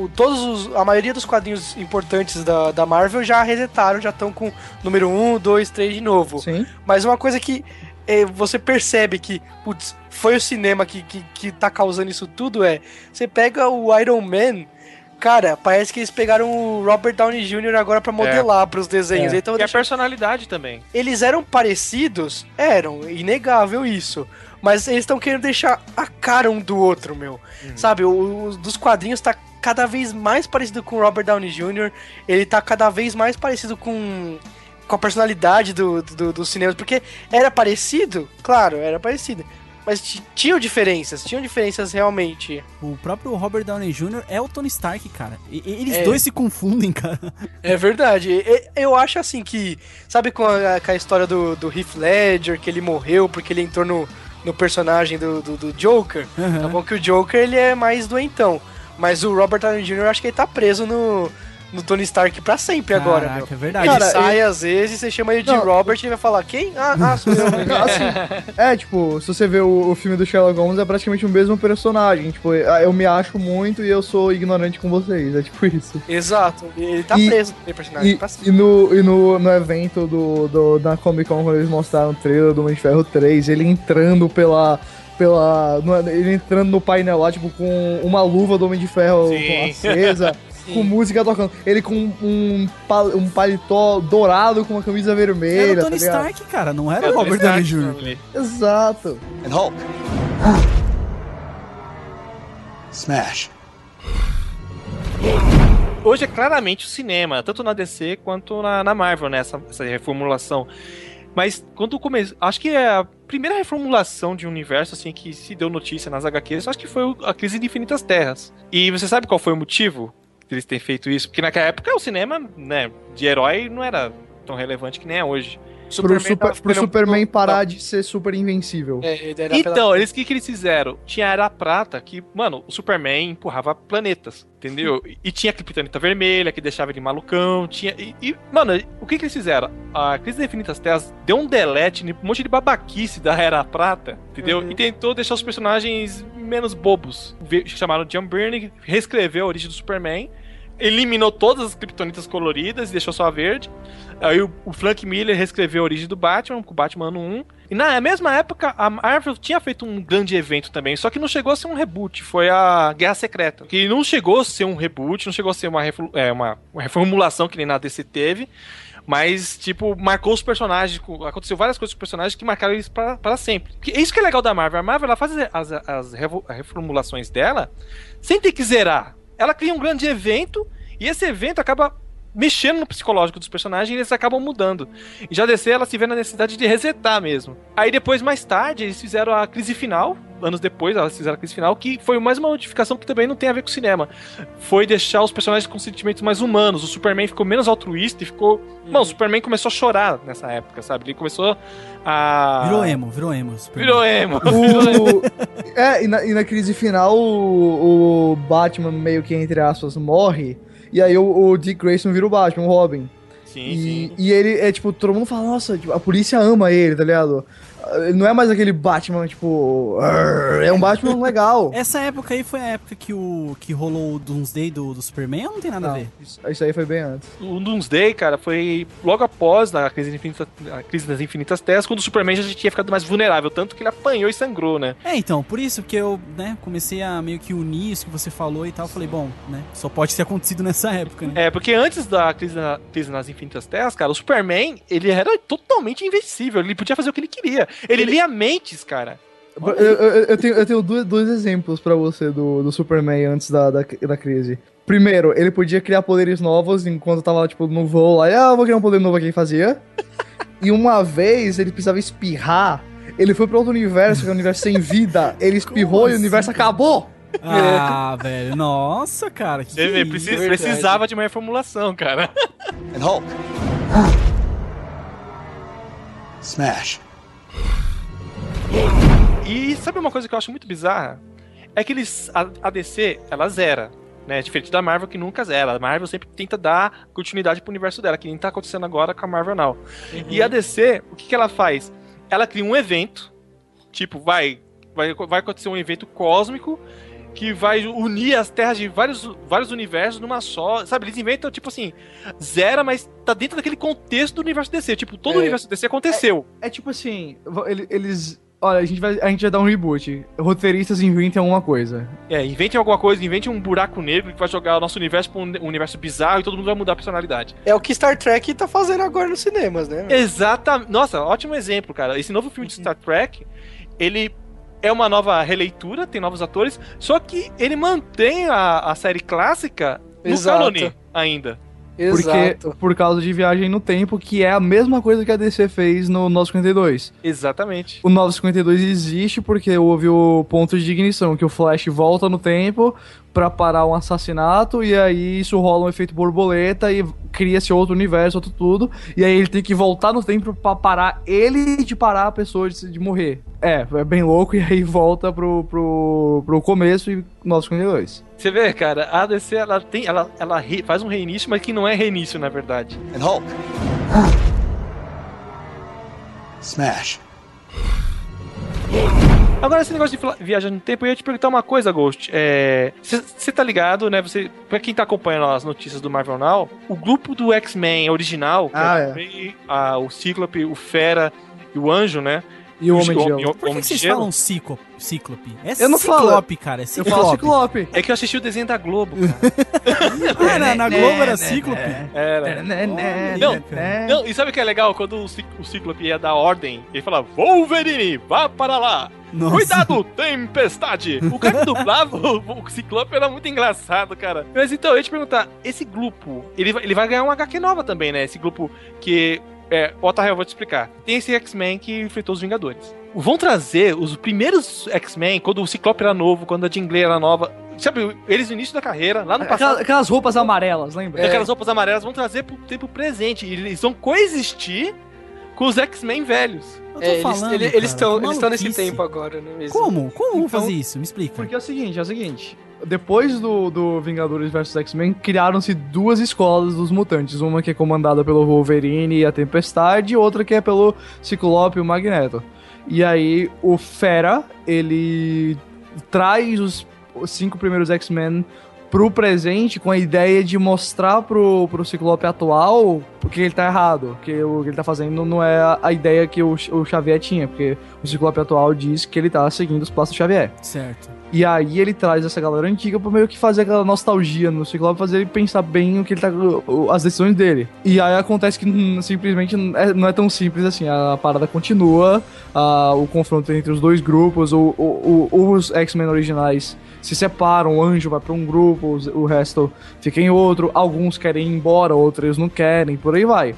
o- todos os, a maioria dos quadrinhos importantes da, da Marvel já resetaram, já estão com número 1, 2, 3 de novo. Sim. Mas uma coisa que é, você percebe que, putz, foi o cinema que, que, que tá causando isso tudo é. Você pega o Iron Man. Cara, parece que eles pegaram o Robert Downey Jr. agora pra modelar pros desenhos. É. Então E a deixa- personalidade também. eles eram parecidos? Eram, inegável isso. Mas eles estão querendo deixar a cara um do outro, meu. Sabe, o, o dos quadrinhos tá cada vez mais parecido com o Robert Downey Jr. Ele tá cada vez mais parecido com, com a personalidade do, do, do cinema. Porque era parecido, claro, era parecido. Mas tinham diferenças, tinham diferenças realmente. O próprio Robert Downey Jr. é o Tony Stark, cara. E- eles É. dois se confundem, cara. É verdade. Eu acho assim que. Sabe com a, com a história do, do Heath Ledger, que ele morreu porque ele entrou no, no personagem do, do, do Joker? Tá bom que o Joker ele é mais doentão. Mas o Robert Downey Jr. eu acho que ele tá preso no, no Tony Stark pra sempre agora, Caraca, meu. é verdade. Ele Cara, sai às vezes, você chama ele de Não. Robert e ele vai falar, quem? Ah, ah sou eu. Assim, é, tipo, se você vê o, o filme do Sherlock Holmes, é praticamente o mesmo personagem. Tipo, eu me acho muito e eu sou ignorante com vocês. É tipo isso. Exato. Ele tá E- preso no personagem E, pra sempre. e no, e no, no evento do, do, da Comic Con, quando eles mostraram o trailer do Homem de Ferro 3, ele entrando pela. pela ele entrando no painel lá, tipo, com uma luva do Homem de Ferro Sim. com música tocando. Ele com um, pal- um paletó dourado com uma camisa vermelha. Era o Tony tá? Stark, cara, não era o Robert Downey Jr. Exato. And Hulk. Smash. Hoje é claramente o cinema, tanto na DC quanto na, na Marvel, né? Essa, essa reformulação. Mas quando começou. Acho que é a primeira reformulação de um universo assim que se deu notícia nas HQs, acho que foi a crise de Infinitas Terras. E você sabe qual foi o motivo eles terem feito isso? Porque naquela época o cinema, né, de herói não era tão relevante que nem é hoje. pro, Superman super, tava pro Superman parar de ser super invencível. É, Então, pela- eles o que, que eles fizeram? Tinha a Era Prata, que, mano, o Superman empurrava planetas, entendeu? E tinha a Kryptonita Vermelha, que deixava ele malucão, tinha... E, e, mano, o que que eles fizeram? A Crise das Infinitas Terras deu um delete, um monte de babaquice da Era Prata, entendeu? Uhum. E tentou deixar os personagens menos bobos. Chamaram John Byrne, reescreveu a origem do Superman, eliminou todas as Kryptonitas coloridas e deixou só a verde. Aí o, Frank Miller reescreveu a origem do Batman, com o Batman ano 1. E na mesma época, a Marvel tinha feito um grande evento também, só que não chegou a ser um reboot, foi a Guerra Secreta. Que não chegou a ser um reboot, não chegou a ser uma, é, uma reformulação que nem na DC teve, mas, tipo, marcou os personagens, co- aconteceu várias coisas com os personagens que marcaram eles para sempre. Que é isso que é legal da Marvel, a Marvel ela faz as, as reformulações dela sem ter que zerar. Ela cria um grande evento e esse evento acaba mexendo no psicológico dos personagens e eles acabam mudando. E já DC, ela se vê na necessidade de resetar mesmo. Aí depois, mais tarde, eles fizeram a crise final, anos depois, elas fizeram a crise final, que foi mais uma modificação que também não tem a ver com o cinema. Foi deixar os personagens com sentimentos mais humanos. O Superman ficou menos altruísta e ficou. Mano, o Superman começou a chorar nessa época, sabe? Ele começou a. Virou emo, virou emo. Superman. Virou emo. O... é, e na, e na crise final, o, o Batman meio que, entre aspas, morre. E aí o, o Dick Grayson vira o Batman, o Robin. Sim, E, sim. e ele é tipo, todo mundo fala, nossa, tipo, a polícia ama ele, tá ligado? Não é mais aquele Batman, tipo. É um Batman legal. Essa época aí foi a época que, o, que rolou o Doomsday do, do Superman ou não tem nada a Não, ver? isso, isso aí foi bem antes. O Doomsday, cara, foi logo após a crise, das infinitas, a crise das Infinitas Terras, quando o Superman já tinha ficado mais vulnerável, tanto que ele apanhou e sangrou, né? É, então, por isso que eu, né, comecei a meio que unir isso que você falou e tal. Falei, bom, né, só pode ter acontecido nessa época, né? É, porque antes da crise, na- crise nas Infinitas Terras, cara, o Superman, ele era totalmente invencível, ele podia fazer o que ele queria. Ele, lia mentes, cara. Eu, eu- eu tenho, eu tenho dois, dois exemplos pra você do, do Superman antes da, da, da crise. Primeiro, ele podia criar poderes novos enquanto tava, tipo, no voo lá. e, Ah, eu vou criar um poder novo aqui, ele fazia. e uma vez ele precisava espirrar. Ele foi pra outro universo, que é um universo sem vida. Ele espirrou Como e o universo assim? acabou. Ah, velho, nossa, cara. Que Você vê, verdade. precisava de uma reformulação, cara. And Hulk. Smash. E sabe uma coisa que eu acho muito bizarra? É que eles. A, a DC, ela zera. Né? Diferente da Marvel que nunca zera. A Marvel sempre tenta dar continuidade pro universo dela, que nem tá acontecendo agora com a Marvel Now. E a DC, o que, que ela faz? Ela cria um evento, tipo, vai, vai, vai acontecer um evento cósmico que vai unir as terras de vários, vários universos numa só. Sabe, eles inventam, tipo assim, zera, mas tá dentro daquele contexto do universo DC. Tipo, todo É. o universo DC aconteceu. É tipo assim, eles. Olha, a gente, vai, a gente vai dar um reboot. Roteiristas inventem alguma coisa. É, inventem alguma coisa, inventem um buraco negro que vai jogar o nosso universo pra um um universo bizarro e todo mundo vai mudar a personalidade. É o que Star Trek tá fazendo agora nos cinemas, né? Exatamente. Nossa, ótimo exemplo, cara. Esse novo filme de Star Trek, ele é uma nova releitura, tem novos atores, só que ele mantém a, a série clássica no cânone ainda. Porque, Exato. por causa de viagem no tempo, que é a mesma coisa que a DC fez no 952. Exatamente. O 952 existe porque houve o ponto de ignição, que o Flash volta no tempo pra parar um assassinato e aí isso rola um efeito borboleta e cria-se outro universo, outro tudo, e aí ele tem que voltar no tempo pra parar ele de parar a pessoa de, de morrer. É, é bem louco, e aí volta pro, pro, pro começo e 952. Você vê, cara, a DC ela tem, ela, ela re- faz um reinício, mas que não é reinício na verdade. And Hulk. Smash. Agora, esse negócio de viajar no tempo, eu ia te perguntar uma coisa, Ghost. Você tá ligado, né? Você, pra quem tá acompanhando as notícias do Marvel Now, o grupo do X-Men original, que Ah, é é. o Rei, a- o Cíclope, o Fera e o Anjo, né? E o Homem de Homem- Gelo. Por que, vocês falam ciclo, cíclope? É Eu não falo. ciclope, cara. É Eu ciclope. falo Ciclope. É que eu assisti o desenho da Globo, cara. Ah, na, na Globo era cíclope? Era. Né, né, Não, né. Não, e sabe o que é legal? Quando o, Cíclope ia dar ordem, ele falava, Wolverine, vá para lá! Nossa. Cuidado, tempestade! O cara que dublava o, o Ciclope era muito engraçado, cara. Mas então, eu ia te perguntar, esse grupo, ele, vai- ele vai ganhar uma HQ nova também, né? Esse grupo que... É, Otario, eu vou te explicar. Tem esse X-Men que enfrentou os Vingadores. Vão trazer os primeiros X-Men, quando o Ciclope era novo, quando a Jean Grey era nova. Sabe, eles no início da carreira, lá no passado. Aquelas, aquelas roupas amarelas, lembra? Com Aquelas roupas amarelas vão trazer pro tempo presente. E eles vão coexistir com os X-Men velhos. Eu tô É, eles falando, eles eles estão nesse tempo agora, né? mesmo? Como? Como Então- fazer isso? Me explica. Porque é o seguinte, é o seguinte. Depois do, do Vingadores vs X-Men, criaram-se duas escolas dos mutantes. Uma que é comandada pelo Wolverine e a Tempestade, e outra que é pelo Ciclope e o Magneto. E aí, o Fera, ele traz os, cinco primeiros X-Men pro presente com a ideia de mostrar pro, pro Ciclope atual que ele tá errado, que o que ele tá fazendo não é a ideia que o, o Xavier tinha, porque o Ciclope atual diz que ele tá seguindo os passos do Xavier. Certo. E aí ele traz essa galera antiga pra meio que fazer aquela nostalgia no Ciclope, fazer ele pensar bem o que ele tá. as decisões dele. E aí acontece que simplesmente não é, não é tão simples assim. A parada continua, a- o confronto entre os dois grupos, o- o- o- os X-Men originais se separam, o anjo vai pra um grupo, o resto fica em outro, alguns querem ir embora, outros não querem, por aí vai.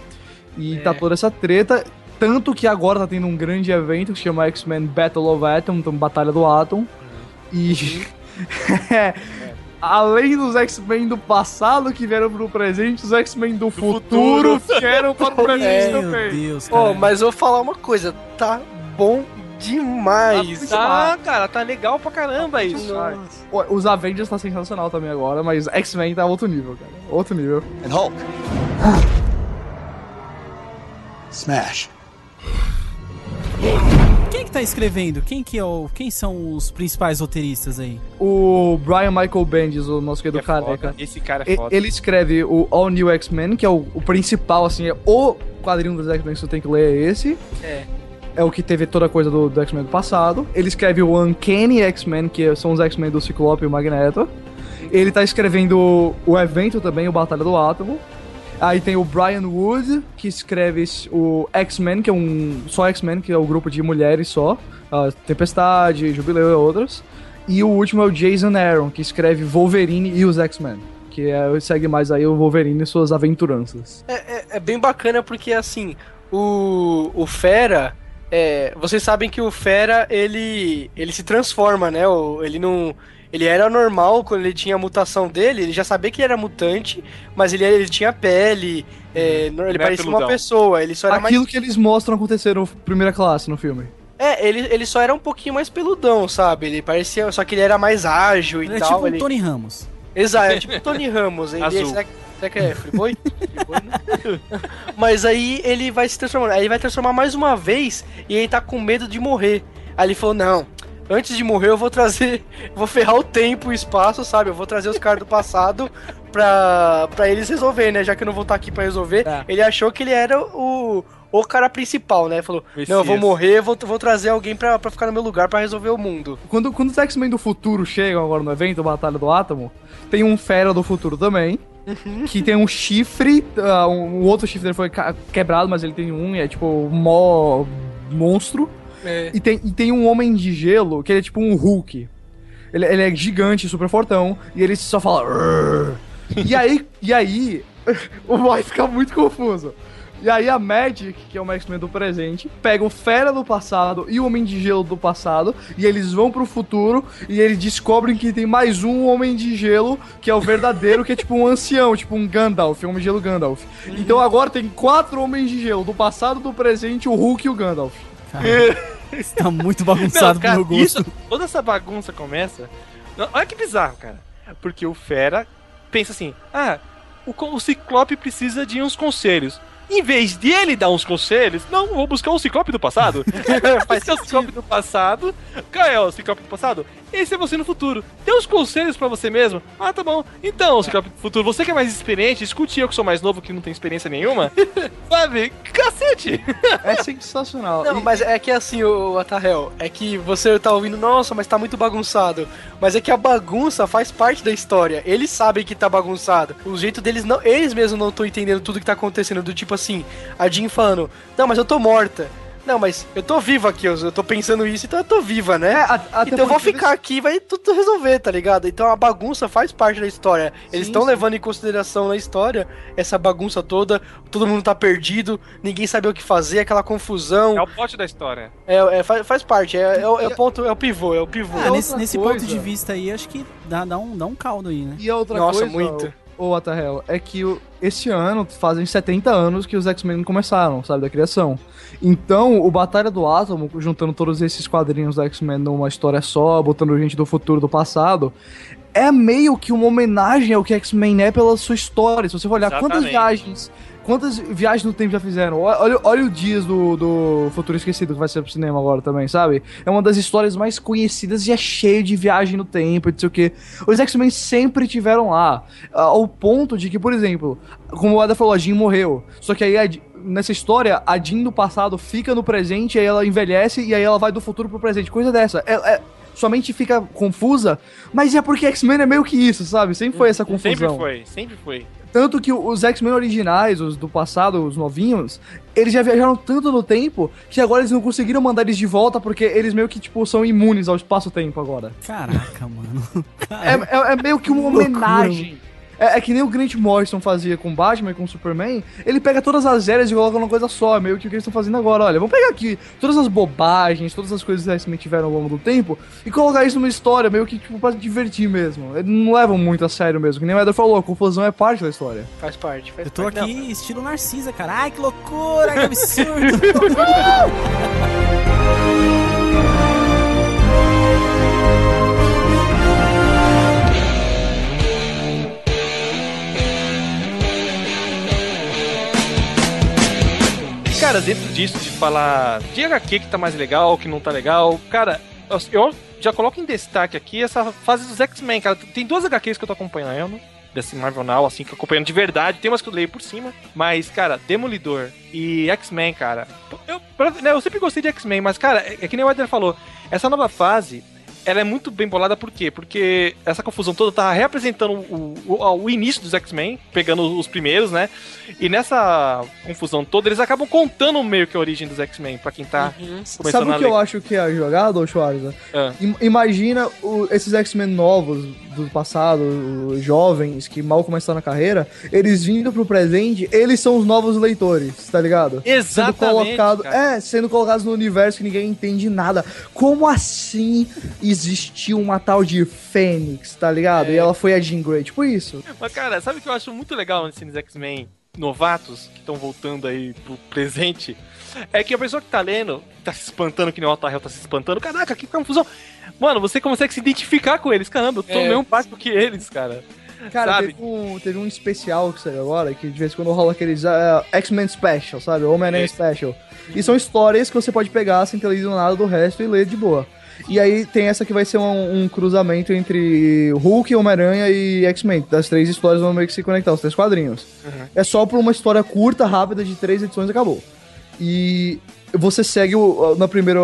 E tá toda essa treta. Tanto que agora tá tendo um grande evento que se chama X-Men Battle of Atom, então Batalha do Atom. E. é, Além dos X-Men do passado que vieram pro presente, os X-Men do, futuro, vieram para o presente Meu também. Deus, cara. Ô, mas eu vou falar uma coisa, tá bom demais. Ah, cara, tá legal pra caramba isso. Nossa. Ó, Os Avengers tá sensacional também agora, mas X-Men tá outro nível, cara. Outro nível. And Hulk. Smash. Quem que tá escrevendo? Quem que é o... Quem são os principais roteiristas aí? O Brian Michael Bendis, o nosso Que querido é careca. Esse cara é foda. Ele escreve o All New X-Men, que é o, o principal, assim, é o quadrinho dos X-Men que você tem que ler é esse. É. É o que teve toda a coisa do, do X-Men do passado. Ele escreve o Uncanny X-Men, que são os X-Men do Ciclope e o Magneto. Ele tá escrevendo o evento também, o Batalha do Átomo. Aí tem o Brian Wood, que escreve o X-Men, que é um. Só X-Men, que é o grupo de mulheres só. a Tempestade, Jubileu e outras. E o último é o Jason Aaron, que escreve Wolverine e os X-Men. Que é, segue mais aí o Wolverine e suas aventuranças. É, é- é bem bacana porque, assim, o, o Fera. É, vocês sabem que o Fera, ele, ele se transforma, né? Ele não. Ele era normal quando ele tinha a mutação dele, ele já sabia que ele era mutante, mas ele, ele tinha pele, é, no- ele era parecia uma peludão. pessoa, ele só era mais Aquilo que eles mostram acontecer no primeira classe no filme. É, ele, ele só era um pouquinho mais peludão, sabe? Ele parecia. Só que ele era mais ágil e Ele é tal. tipo um ele... Tony Ramos. Exato, é tipo o Tony Ramos. Ele, Azul. Será, que- será que é? Friboi, né? Mas aí ele vai se transformando. Aí ele vai transformar mais uma vez e ele tá com medo de morrer. Aí ele falou: Não, antes de morrer eu vou trazer. Vou ferrar o tempo e o espaço, sabe? Eu vou trazer os caras do passado pra, pra eles resolverem, né? Já que eu não vou estar aqui pra resolver. Tá. Ele achou que ele era o. O cara principal, né? Falou: Messias. Não, eu vou morrer, vou, vou trazer alguém pra, pra ficar no meu lugar pra resolver o mundo. Quando, quando os X-Men do futuro chegam agora no evento, Batalha do Átomo, tem um Fera do futuro também. Que tem um chifre, ah, um, o outro chifre dele foi quebrado, mas ele tem um, e é tipo um mó monstro. É. E tem, e tem um homem de gelo, que ele é tipo um Hulk. Ele, ele é gigante, super fortão, e ele só fala. E aí, e aí, o vai ficar muito confuso. E aí a Magic, que é o X-Men do presente, pega o Fera do passado e o Homem de Gelo do passado, e eles vão pro futuro e eles descobrem que tem mais um Homem de Gelo, que é o verdadeiro, que é tipo um ancião, tipo um Gandalf, um Homem de Gelo Gandalf. Então agora tem quatro Homens de Gelo, do passado, do presente, o Hulk e o Gandalf. Isso tá muito bagunçado Não, cara, pro meu gosto. isso, toda essa bagunça começa. Olha que bizarro, cara. Porque o Fera pensa assim: ah, o, o Ciclope precisa de uns conselhos. Em vez de ele dar uns conselhos, não, vou buscar o Ciclope do passado. É o Ciclope do passado. Qual é o Ciclope do passado? Esse é você no futuro. Tem uns conselhos pra você mesmo? Ah, tá bom. Então, Ciclope do futuro, você que é mais experiente, escute eu que sou mais novo, que não tem experiência nenhuma. Sabe? Cacete! É sensacional. Não, E- mas é que assim, o Atahel, é que você tá ouvindo, nossa, mas tá muito bagunçado. Mas é que a bagunça faz parte da história. Eles sabem que tá bagunçado. O jeito deles não. Eles mesmos não estão entendendo tudo que tá acontecendo. Do tipo assim, a Jean falando, não, mas eu tô morta. Não, mas eu tô viva aqui, eu tô pensando isso, então eu tô viva, né? É, a- até então eu vou ficar aqui e vai tudo resolver, tá ligado? Então a bagunça faz parte da história. Eles estão levando em consideração na história essa bagunça toda, todo mundo tá perdido, ninguém sabe o que fazer, aquela confusão. É o pote da história. É, é, faz, faz parte, é, é, o- é o ponto, é o pivô, é o pivô. Ah, nesse, nesse ponto de vista aí, acho que dá, dá, um, dá um caldo aí, né? E a outra Nossa, coisa, muito. Ô Atahel, é que o- esse ano fazem 70 anos que os X-Men começaram, sabe, da criação. Então, o Batalha do Átomo, juntando todos esses quadrinhos do X-Men numa história só, botando gente do futuro do passado, é meio que uma homenagem ao que X-Men é pela sua história. Se você for olhar quantas Exatamente. viagens. Quantas viagens no tempo já fizeram? Olha, olha, o Dias do, do Futuro Esquecido que vai ser pro cinema agora também, sabe? É uma das histórias mais conhecidas e é cheio de viagem no tempo e não sei o que. Os X-Men sempre tiveram lá. Ao ponto de que, por exemplo, como o Ada falou, a Jean morreu. Só que aí a nessa história, a Jean do passado fica no presente, aí ela envelhece e aí ela vai do futuro pro presente. Coisa dessa. É, é- sua mente fica confusa, mas é porque X-Men é meio que isso, sabe? Sempre foi essa confusão. Sempre foi, sempre foi. Tanto que os X-Men originais, os do passado, os novinhos, eles já viajaram tanto no tempo que agora eles não conseguiram mandar eles de volta porque eles meio que, tipo, são imunes ao espaço-tempo agora. Caraca, mano. É, é- é meio que uma homenagem. É, é que nem o Grant Morrison fazia com Batman e com Superman. Ele pega todas as eras e coloca numa coisa só. É meio que o que eles estão fazendo agora. Olha, vamos pegar aqui todas as bobagens, todas as coisas que X-Men tiveram ao longo do tempo e colocar isso numa história, meio que, tipo, pra divertir mesmo. Eles não levam muito a sério mesmo. Que nem o Eder falou, a confusão é parte da história. Faz parte, faz Eu tô parte. aqui Não, estilo Narcisa, cara. Ai, que loucura, que absurdo. Cara, dentro disso de falar de HQ que tá mais legal, que não tá legal, cara, eu- já coloco em destaque aqui essa fase dos X-Men, cara. Tem duas HQs que eu tô acompanhando. Desse Marvel Now, assim, que eu acompanhando de verdade. Tem umas que eu leio por cima. Mas, cara, Demolidor e X-Men, cara. Eu, né, eu sempre gostei de X-Men, mas, cara, é, é que nem o Eder falou. Essa nova fase, ela é muito bem bolada, por quê? Porque essa confusão toda tá representando o, o, o início dos X-Men, pegando os primeiros, né? E nessa confusão toda, eles acabam contando meio que a origem dos X-Men, pra quem tá começando Sabe o que eu ler. acho que é a jogada, Schwarza? Ah. Im- Imagina o- esses X-Men novos do passado, jovens que mal começaram a carreira, eles vindo pro presente, eles são os novos leitores, tá ligado? Sendo Exatamente, colocado, cara. é, sendo colocados no universo que ninguém entende nada. Como assim existiu uma tal de Fênix, tá ligado? É. E ela foi a Jean Grey, tipo isso. Mas, cara, sabe o que eu acho muito legal nesses X-Men novatos que estão voltando aí pro presente? É que a pessoa que tá lendo, tá se espantando, que nem o Otahel tá se espantando. Caraca, que confusão. Mano, você consegue se identificar com eles. Caramba, eu tô É. no mesmo barco que eles, cara. Cara, Sabe? teve um, teve um especial que saiu agora, que de vez em quando rola aqueles ah, X-Men Special, sabe? Homem-Aranha Isso. Special. E são histórias que você pode pegar sem ter lido nada do resto e ler de boa. E aí tem essa que vai ser um, um cruzamento entre Hulk, Homem-Aranha e X-Men. Das três histórias vão meio que se conectar, os três quadrinhos. É só por uma história curta, rápida, de três edições e acabou. E você segue o, na primeira,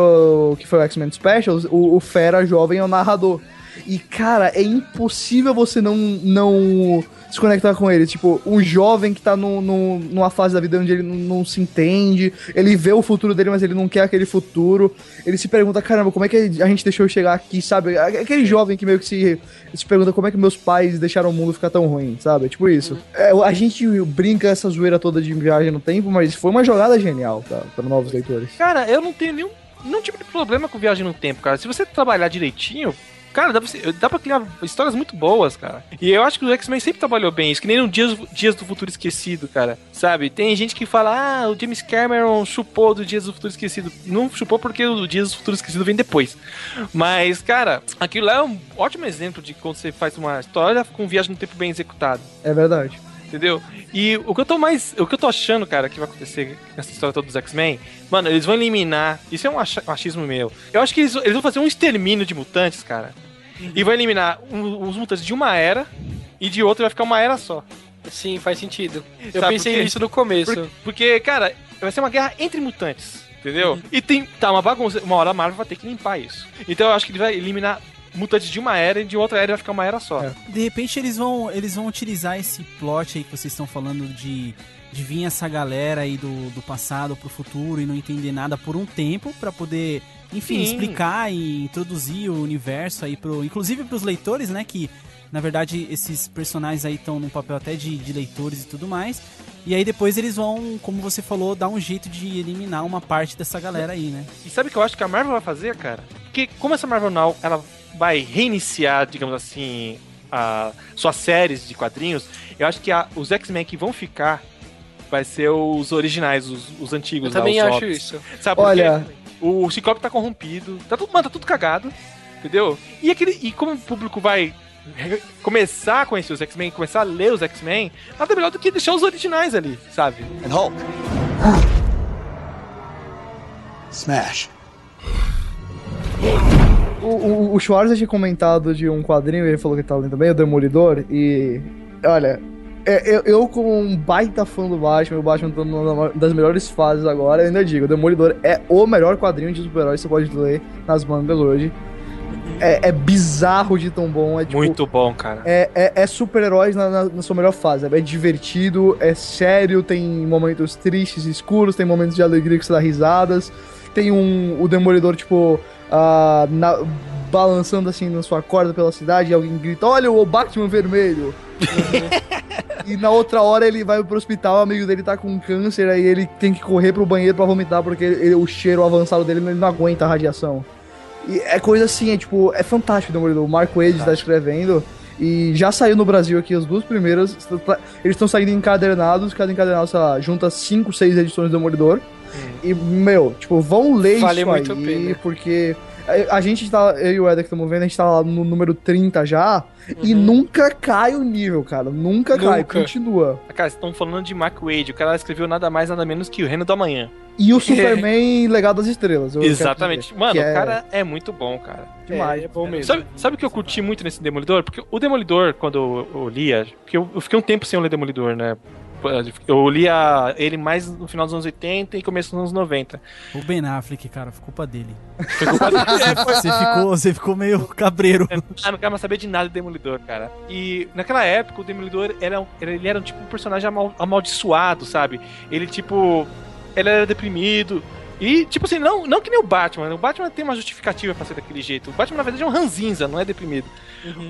que foi o X-Men Specials, o, o Fera jovem é o narrador. E, cara, é impossível você não, não se conectar com ele. Tipo, um jovem que tá no, no, numa fase da vida onde ele não, não se entende, ele vê o futuro dele, mas ele não quer aquele futuro. Ele se pergunta, caramba, como é que a gente deixou eu chegar aqui, sabe? Aquele jovem que meio que se, se pergunta como é que meus pais deixaram o mundo ficar tão ruim, sabe? Tipo isso. É, a gente brinca essa zoeira toda de viagem no tempo, mas foi uma jogada genial, tá? Para novos leitores. Cara, eu não tenho nenhum, nenhum tipo de problema com viagem no tempo, cara. Se você trabalhar direitinho, cara, dá pra, dá pra criar histórias muito boas, cara. E eu acho que o X-Men sempre trabalhou bem isso, que nem no Dias, Dias do Futuro Esquecido, cara. Sabe? Tem gente que fala, ah, o James Cameron chupou do Dias do Futuro Esquecido. Não chupou porque o Dias do Futuro Esquecido vem depois. Mas, cara, aquilo lá é um ótimo exemplo de quando você faz uma história com viagem no tempo bem executada. É verdade. Entendeu? E o que eu tô mais. O que eu tô achando, cara, que vai acontecer nessa história toda dos X-Men, mano, eles vão eliminar. Isso é um achismo meu. Eu acho que eles, eles vão fazer um extermínio de mutantes, cara. E vão eliminar um- os mutantes de uma era e de outra vai ficar uma era só. Sim, faz sentido. Eu Sabe pensei nisso no começo. Por- porque, cara, vai ser uma guerra entre mutantes. Entendeu? E tem. Tá, uma bagunça. Uma hora a Marvel vai ter que limpar isso. Então eu acho que ele vai eliminar mutantes de uma era e de outra era vai ficar uma era só. É. De repente eles vão, eles vão utilizar esse plot aí que vocês estão falando de, de vir essa galera aí do, do passado pro futuro e não entender nada por um tempo pra poder, enfim, Sim. explicar e introduzir o universo aí pro, inclusive pros leitores, né, que na verdade esses personagens aí estão num papel até de, de leitores e tudo mais. E aí depois eles vão, como você falou, dar um jeito de eliminar uma parte dessa galera aí, né? E sabe o que eu acho que a Marvel vai fazer, cara? Porque como essa Marvel Now, ela vai reiniciar, digamos assim, a, suas séries de quadrinhos, eu acho que a- os X-Men que vão ficar vai ser os originais, os, os antigos. Eu também lá, os acho óbvios. isso. Sabe Olha-? O Ciclope tá corrompido, tá tudo, mano, tá tudo cagado, entendeu? E, aquele, e como o público vai começar a conhecer os X-Men, começar a ler os X-Men, nada melhor do que deixar os originais ali, sabe? And Hulk. Smash. O, o, o Schwarzer tinha comentado de um quadrinho, ele falou que tá lendo também, o Demolidor, e. Olha, é, eu, eu, como um baita fã do Batman, o Batman tá numa das melhores fases agora, eu ainda digo, o Demolidor é o melhor quadrinho de super-herói que você pode ler nas mangas hoje. É, é bizarro de tão bom, é tipo. Muito bom, cara. É, é, é super-heróis na, na- na sua melhor fase. É divertido, é sério, tem momentos tristes e escuros, tem momentos de alegria que você dá risadas. Tem um, o Demolidor, tipo, ah, na- balançando assim na sua corda pela cidade e alguém grita: Olha o Batman vermelho! e na outra hora ele vai pro hospital, o amigo dele tá com câncer, aí ele tem que correr pro banheiro pra vomitar porque ele- o cheiro avançado dele ele não aguenta a radiação. E é coisa assim, é tipo, é fantástico o Demolidor. O Mark Wade tá escrevendo. E já saiu no Brasil aqui as duas primeiras. Eles estão saindo encadernados, cada encadernado, sei lá, junta 5, 6 edições do Demolidor. E, meu, tipo, vão ler Vale isso muito aí, pena. porque a, a gente tá, eu e o Eder que estamos vendo, a gente tá lá no número 30 já, e nunca cai o nível, cara. Nunca, cai, Nunca. continua. Cara, vocês estão falando de Mark Wade, o cara escreveu nada mais, nada menos que o Reino do Amanhã. E o Superman Legado das Estrelas. Exatamente. dizer, Mano, o é cara é muito bom, cara. demais. É, é bom mesmo. Sabe, sabe o que eu curti muito nesse Demolidor? Porque o Demolidor, quando eu, eu lia, porque eu, eu fiquei um tempo sem ler Demolidor, né? Eu lia ele mais no final dos anos 80 e começo dos anos 90. O Ben Affleck, cara, foi culpa dele. Foi culpa dele. Você ficou, você ficou meio cabreiro. Ah, não quero mais saber de nada de Demolidor, cara. E naquela época o Demolidor era, era- ele era um tipo um personagem amal- amaldiçoado, sabe? Ele tipo. Ele era deprimido. E, tipo assim, não, não que nem o Batman. O Batman tem uma justificativa pra ser daquele jeito. O Batman, na verdade, é um ranzinza, não é deprimido.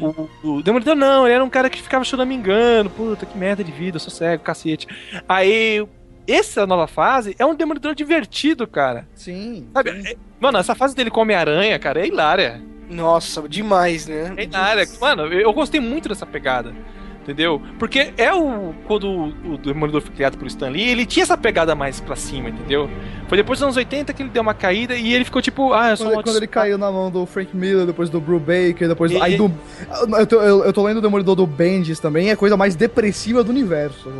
O, o Demolidor não, ele era um cara que ficava choramingando. Puta, que merda de vida, eu sou cego, cacete. Aí, essa nova fase é um Demolidor divertido, cara. Sim. Sabe? É- Mano, essa fase dele com Homem-Aranha, cara, é hilária. Nossa, demais, né? É hilária. Mano, eu gostei muito dessa pegada. Entendeu? Porque é o. Quando o, o Demolidor foi criado pelo Stan Lee, ele tinha essa pegada mais pra cima, entendeu? Foi depois dos anos 80 que ele deu uma caída e ele ficou tipo, ah, eu sou Quando, um quando ele caiu na mão do Frank Miller, depois do Brew Baker, depois do. E- Aí do. Eu tô, eu, eu tô lendo o Demolidor do Bendis também, é a coisa mais depressiva do universo.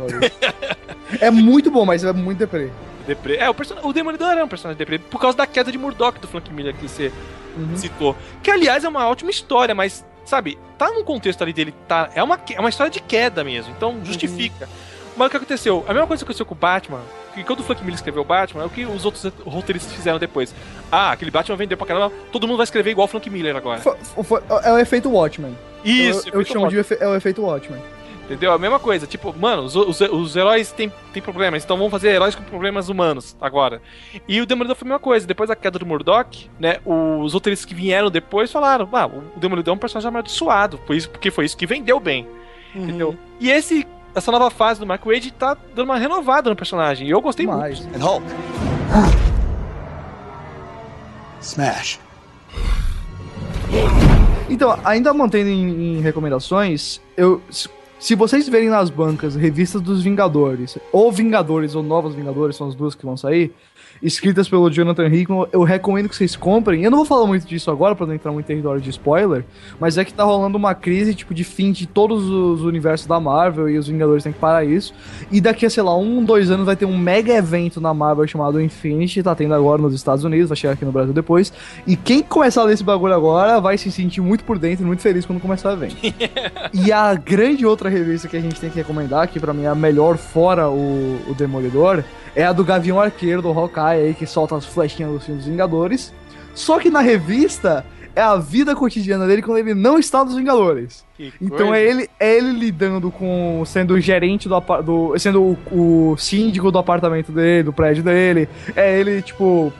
é muito bom, mas é muito deprê. Depre... É, o, person... o Demolidor é um personagem deprê por causa da queda de Murdoch do Frank Miller que você Uhum. citou. Que, aliás, é uma ótima história, mas, sabe, tá num contexto ali dele, tá... É uma, é uma história de queda mesmo, então justifica. Mas o que aconteceu? A mesma coisa que aconteceu com o Batman, que quando o Frank Miller escreveu o Batman, é o que os outros roteiristas fizeram depois. Ah, aquele Batman vendeu pra caramba, todo mundo vai escrever igual o Frank Miller agora. Foi- foi- é o efeito Watchmen. Isso, eu, eu chamo de efe- é o efeito Watchmen. Entendeu? A mesma coisa. Tipo, mano, os, os, os heróis têm, têm problemas, então vamos fazer heróis com problemas humanos agora. E o Demolidor foi a mesma coisa. Depois da queda do Murdoch, né? Os roteiristas que vieram depois falaram: ah, o Demolidor é um personagem amaldiçoado. Foi isso, porque foi isso que vendeu bem. Entendeu? E esse. Essa nova fase do Mark Wade tá dando uma renovada no personagem. E eu gostei muito. Mas, And Hulk. Smash. Então, ainda mantendo em, em recomendações, eu. Se, vocês verem nas bancas revistas dos Vingadores, ou Vingadores ou Novos Vingadores, são as duas que vão sair, escritas pelo Jonathan Hickman, eu recomendo que vocês comprem. Eu não vou falar muito disso agora pra não entrar muito em território de spoiler, mas é que tá rolando uma crise tipo de fim de todos os universos da Marvel e os Vingadores têm que parar isso. E daqui a, sei lá, um, dois anos vai ter um mega evento na Marvel chamado Infinity, tá tendo agora nos Estados Unidos, vai chegar aqui no Brasil depois. E quem começar a ler esse bagulho agora vai se sentir muito por dentro e muito feliz quando começar o evento. e a grande outra revista que a gente tem que recomendar, que pra mim é a melhor fora o, o Demolidor, é a do Gavião Arqueiro, do Hawkeye aí, que solta as flechinhas dos filmes dos Vingadores. Só que na revista é a vida cotidiana dele quando ele não está nos Vingadores. Que Então coisa. é ele, é ele lidando com. sendo o gerente do, do sendo o, o síndico do apartamento dele, do prédio dele. É ele, tipo,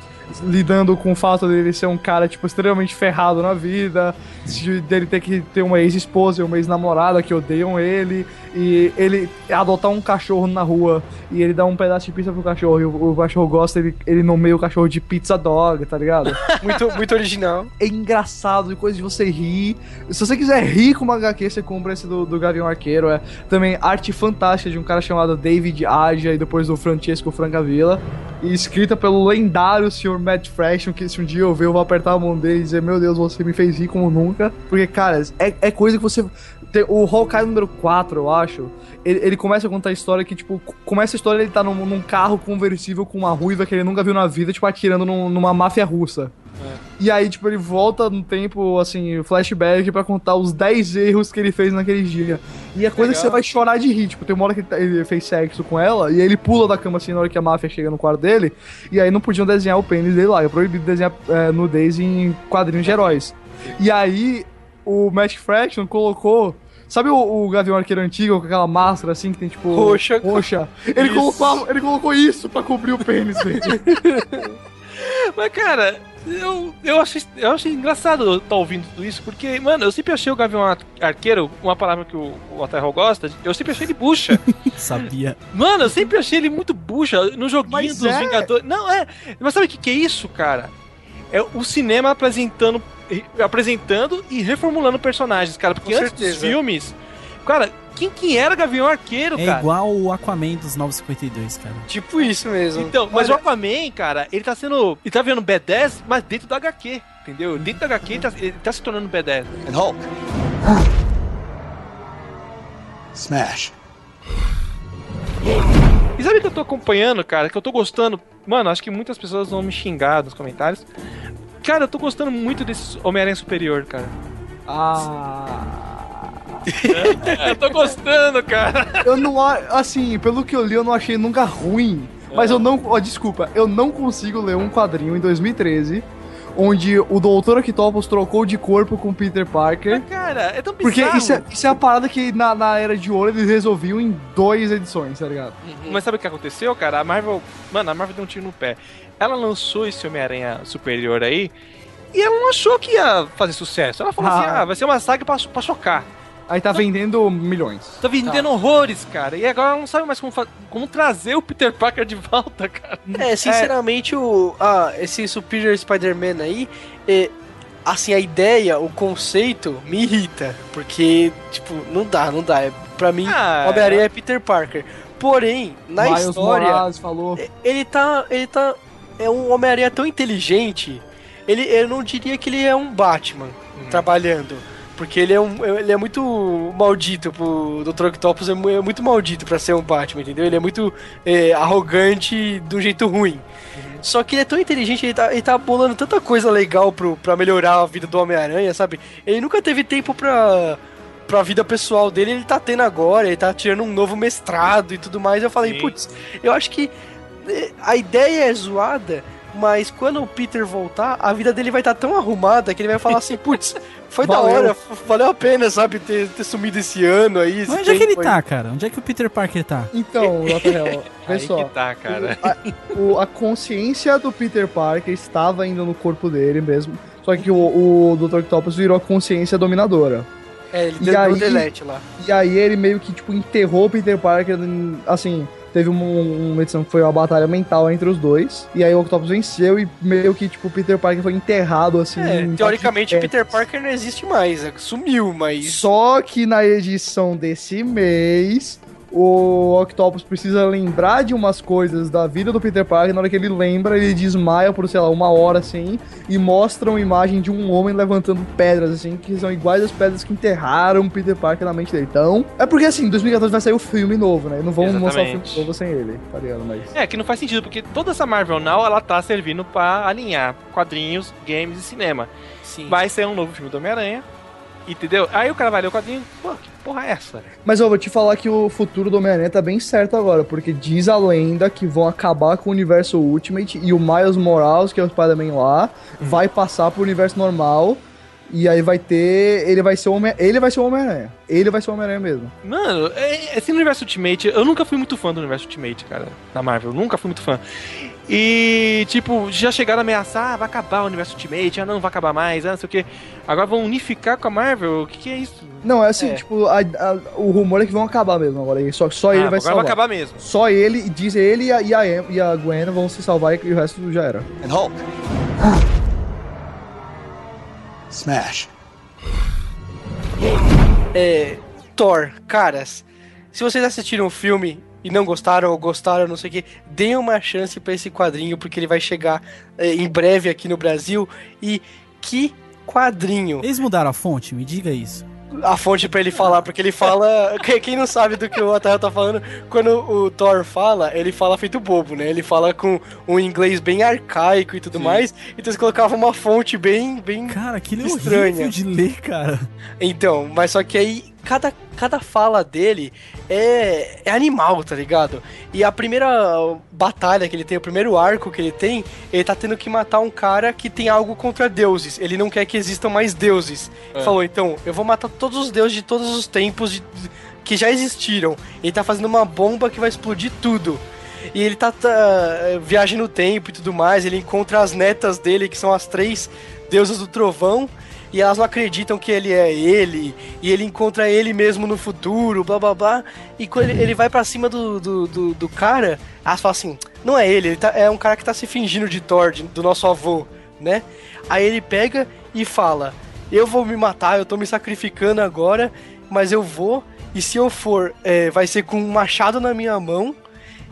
lidando com o fato dele ser um cara, tipo, extremamente ferrado na vida, de- dele ter que ter uma ex-esposa e uma ex-namorada que odeiam ele, e ele adotar um cachorro na rua e ele dá um pedaço de pizza pro cachorro e o, o cachorro gosta, ele, ele nomeia o cachorro de pizza dog, tá ligado? Muito, muito original. é engraçado, e coisa de você rir. Se você quiser rir com uma HQ, você compra esse do, do Gavião Arqueiro. É também arte fantástica de um cara chamado David Aja e depois do Francesco Francavilla. E escrita pelo lendário Matt Fraction, que se um dia eu ver, eu vou apertar a mão dele e dizer: Meu Deus, você me fez rir como nunca. Porque, cara, é, é coisa que você. tem- o Hawkeye número 4, eu acho. Ele, ele começa a contar a história que, tipo, começa a história ele tá num, num carro conversível com uma ruiva que ele nunca viu na vida, tipo, atirando num- numa máfia russa. E aí, tipo, ele volta no tempo, assim, flashback pra contar os 10 erros que ele fez naquele dia. E a coisa que Legal. você vai chorar de rir. Tipo, tem uma hora que ele tá- ele fez sexo com ela, e aí ele pula da cama, assim, na hora que a máfia chega no quarto dele, e aí não podiam desenhar o pênis dele lá. É proibido desenhar é, nudez em quadrinhos de heróis. E aí, o Matt Fraction colocou... Sabe o, o Gavião Arqueiro antigo, com aquela máscara, assim, que tem, tipo... Roxa. Roxa. Ele colocou, ele colocou isso pra cobrir o pênis dele. Mas, cara, eu, eu, achei, eu achei engraçado estar ouvindo tudo isso, porque, mano, eu sempre achei o Gavião Ar- Arqueiro, uma palavra que o, o Aterro gosta, eu sempre achei ele bucha. Sabia. Mano, eu sempre achei ele muito bucha no joguinho Mas dos é. Vingadores. Não, é. Mas sabe o que, que é isso, cara? É o cinema apresentando, apresentando e reformulando personagens, cara. Porque Com antes dos certeza. filmes, cara, quem que era Gavião Arqueiro, É cara? igual o Aquaman dos 952, cara. Tipo isso mesmo. Então, mas Olha, o Aquaman, cara, ele tá sendo. Ele tá vendo B10, mas dentro da HQ. Entendeu? Dentro da HQ ele tá, ele tá se tornando B10. And Hulk. Smash. E sabe o que eu tô acompanhando, cara? Que eu tô gostando. Mano, acho que muitas pessoas vão me xingar nos comentários. Cara, eu tô gostando muito desse Homem-Aranha Superior, cara. Ah. eu tô gostando, cara. Eu não. Assim, pelo que eu li, eu não achei nunca ruim. Mas eu não. Ó, desculpa, eu não consigo ler um quadrinho em 2013 onde o Doutor Octopus trocou de corpo com Peter Parker. Cara, é tão Porque bizarro. isso é, isso é a parada que na, na Era de Ouro eles resolviam em duas edições, tá ligado? Mas sabe o que aconteceu, cara? A Marvel. Mano, a Marvel deu um tiro no pé. Ela lançou esse Homem-Aranha Superior aí. E ela não achou que ia fazer sucesso. Ela falou Ah. assim: ah, vai ser uma saga pra, pra chocar. Aí tá vendendo milhões. Tá vendendo horrores, cara. E agora não sabe mais como, como trazer o Peter Parker de volta, cara. É, sinceramente, o, ah, esse Superior Spider-Man aí, é, assim, a ideia, o conceito, me irrita. Porque, tipo, não dá, não dá. É, pra mim, Ah, Homem-Aranha é Peter Parker. Porém, na Miles história, Morales falou. ele tá. Ele tá. É um Homem-Aranha tão inteligente. Ele, eu não diria que ele é um Batman trabalhando. Porque ele é, um, ele é muito maldito pro Dr. Octopus, é é muito maldito pra ser um Batman, entendeu? Ele é muito é, arrogante de um jeito ruim. Só que ele é tão inteligente, ele tá, ele tá bolando tanta coisa legal pro, pra melhorar a vida do Homem-Aranha, sabe? Ele nunca teve tempo pra, pra vida pessoal dele, ele tá tendo agora, ele tá tirando um novo mestrado e tudo mais. Eu falei, putz, eu acho que eh, a ideia é zoada, mas quando o Peter voltar, a vida dele vai estar tão arrumada que ele vai falar assim, putz, foi da Valeu. hora, f- valeu a pena, sabe, ter, ter sumido esse ano aí. esse Mas onde é que ele tempo aí." tá, cara? Onde é que o Peter Parker tá? Então, Rafael, vê Aí só. que tá, cara. O, a consciência do Peter Parker estava ainda no corpo dele mesmo. Só que o, o Dr. Octopus virou a consciência dominadora. É, ele E deu aí- o delete lá. E aí ele meio que, tipo, enterrou o Peter Parker, assim... Teve uma, uma edição que foi uma batalha mental entre os dois. E aí o Octopus venceu e meio que, tipo, o Peter Parker foi enterrado, assim... É, teoricamente, Peter. Parker não existe mais, é, sumiu, mas... Só que na edição desse mês, o Octopus precisa lembrar de umas coisas da vida do Peter Parker. Na hora que ele lembra, ele desmaia por, sei lá, uma hora assim. E mostra uma imagem de um homem levantando pedras, assim, que são iguais às pedras que enterraram o Peter Parker na mente dele. Então, é porque assim, em 2014 vai sair o filme novo, né? Não vão mostrar o filme Exatamente. novo sem ele, tá ligado? Mas. É, que não faz sentido, porque toda essa Marvel Now, ela tá servindo pra alinhar quadrinhos, games e cinema. Sim. Vai ser um novo filme do Homem-Aranha, entendeu? Aí o cara vai ler o quadrinho, pô, que porra é essa? Mas eu vou te falar que o futuro do Homem-Aranha tá bem certo agora, porque diz a lenda que vão acabar com o universo Ultimate e o Miles Morales, que é o Spider-Man lá, vai passar pro universo normal. E aí vai ter. Ele vai ser o Homem- Ele vai ser o Homem-Aranha. Ele vai ser o Homem-Aranha mesmo. Mano, é- esse universo Ultimate, eu nunca fui muito fã do universo Ultimate, cara, da Marvel, nunca fui muito fã. E, tipo, já chegaram a ameaçar, ah, vai acabar o universo Ultimate, ah, não, vai acabar mais, ah, não sei o que. Agora vão unificar com a Marvel, o que, que é isso? Não, é assim, É. tipo, a- a- o rumor é que vão acabar mesmo agora. Só, só ele Ah, vai agora salvar. vai acabar mesmo. Só ele, e diz ele e a, e a, e a Gwen vão se salvar e o resto já era. And Hulk. Smash. É, Thor, caras, se vocês assistiram o filme e não gostaram ou gostaram, não sei o que, deem uma chance pra esse quadrinho, porque ele vai chegar é, em breve aqui no Brasil. E que quadrinho! Eles mudaram a fonte? Me diga isso. A fonte pra ele falar, porque ele fala. que- Quem não sabe do que o Atael tá falando, quando o Thor fala, ele fala feito bobo, né? Ele fala com um inglês bem arcaico e tudo mais. Então eles colocavam uma fonte bem. bem Cara, aquilo é Estranha. de ler, cara. Então, mas só que aí cada, cada fala dele é, é animal, tá ligado? E a primeira batalha que ele tem, o primeiro arco que ele tem, ele tá tendo que matar um cara que tem algo contra deuses. Ele não quer que existam mais deuses. Ele Falou, então, eu vou matar todos os deuses de todos os tempos de- que já existiram. Ele tá fazendo uma bomba que vai explodir tudo. E ele tá, tá viagem no tempo e tudo mais. Ele encontra as netas dele, que são as três deusas do trovão. E elas não acreditam que ele é ele. E ele encontra ele mesmo no futuro, blá blá blá. E quando ele, vai pra cima do, do, do, do cara, elas falam assim: não é ele, ele tá- é um cara que tá se fingindo de Thor, do nosso avô, né? Aí ele pega e fala: eu vou me matar, eu tô me sacrificando agora, mas eu vou. E se eu for, é, vai ser com um machado na minha mão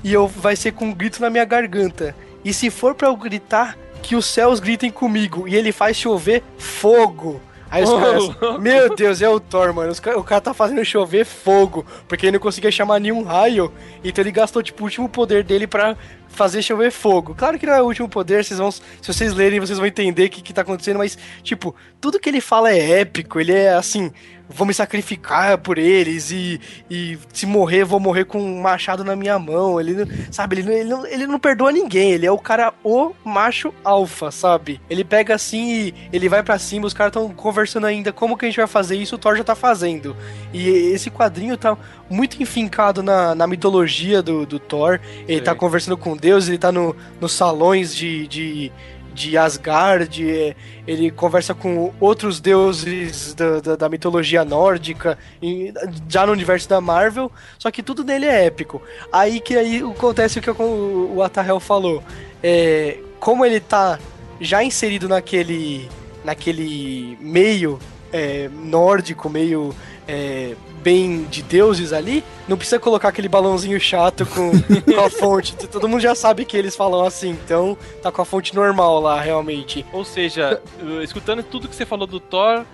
e eu vai ser com um grito na minha garganta. E se for pra eu gritar, que os céus gritem comigo. E ele faz chover fogo. Aí os Ô, caras, louco. meu Deus, é o Thor, mano. O cara tá fazendo chover fogo, porque ele não conseguia chamar nenhum raio. Então ele gastou, tipo, o último poder dele pra fazer chover fogo. Claro que não é o último poder, vocês vão, se vocês lerem, vocês vão entender o que, que tá acontecendo, mas, tipo, tudo que ele fala é épico, ele é assim, vou me sacrificar por eles e, e se morrer, vou morrer com um machado na minha mão. Ele, não- sabe, ele, não- ele, não, ele não perdoa ninguém, ele é o cara, o macho alfa, sabe? Ele pega assim e ele vai pra cima, os caras estão conversando ainda como que a gente vai fazer isso, o Thor já tá fazendo. E esse quadrinho tá muito enfincado na, na mitologia do, do Thor, ele Sim. tá conversando com Deus, ele tá no, nos salões de, de, de Asgard, ele conversa com outros deuses da, da, da mitologia nórdica, e- já no universo da Marvel, só que tudo nele é épico. Aí que aí acontece o que o, o Atahel falou. É, como ele tá já inserido naquele, naquele meio é, nórdico, meio é, bem de deuses ali, não precisa colocar aquele balãozinho chato com, com a fonte. Todo mundo já sabe que eles falam assim, então tá com a fonte normal lá, realmente. Ou seja, escutando tudo que você falou do Thor,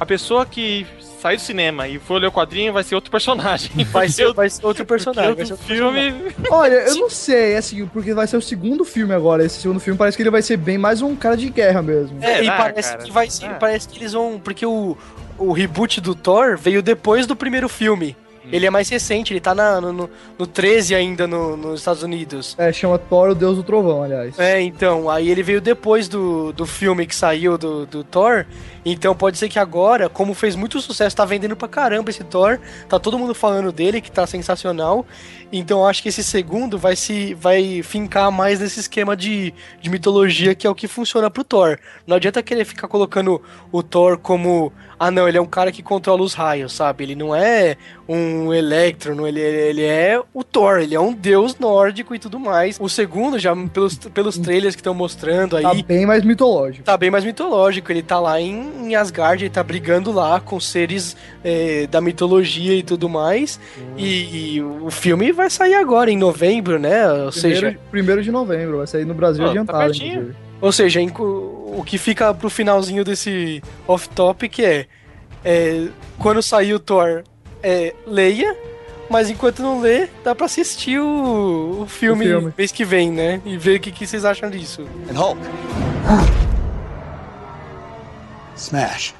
a pessoa que sair do cinema e for ler o quadrinho vai ser outro personagem. Vai ser, vai ser outro personagem. Vai ser outro filme. Olha, eu não sei, assim, porque vai ser o segundo filme agora. Esse segundo filme parece que ele vai ser bem mais um cara de guerra mesmo. É, e Será, parece cara? que vai ser, Ah. parece que eles vão, porque o, o reboot do Thor veio depois do primeiro filme. Ele é mais recente, ele tá na- no, no, no 13 ainda no- nos Estados Unidos. É, chama Thor, o Deus do Trovão, aliás. É, então, aí ele veio depois do, do filme que saiu do, do Thor. Então pode ser que agora, como fez muito sucesso, tá vendendo pra caramba esse Thor. Tá todo mundo falando dele, que tá sensacional. Então acho que esse segundo vai se vai fincar mais nesse esquema de, de mitologia que é o que funciona pro Thor. Não adianta querer ficar colocando o Thor como. Ah, não, ele é um cara que controla os raios, sabe? Ele não é um Electro, não, ele, ele é o Thor, ele é um deus nórdico e tudo mais. O segundo, já pelos, pelos trailers que estão mostrando aí. Tá bem mais mitológico. Tá bem mais mitológico, ele tá lá em, em Asgard, ele tá brigando lá com seres é, da mitologia e tudo mais. E, e o filme vai sair agora, em novembro, né? Ou seja, Primeiro, primeiro de novembro, vai sair no Brasil Ó, tá adiantado, inclusive. ou seja o que fica pro finalzinho desse off-topic é, é quando sair o Thor, é, leia. Mas enquanto não lê, dá pra assistir o, o filme, O filme. mês que vem, né? E ver o que, que vocês acham disso. And Hulk. Smash.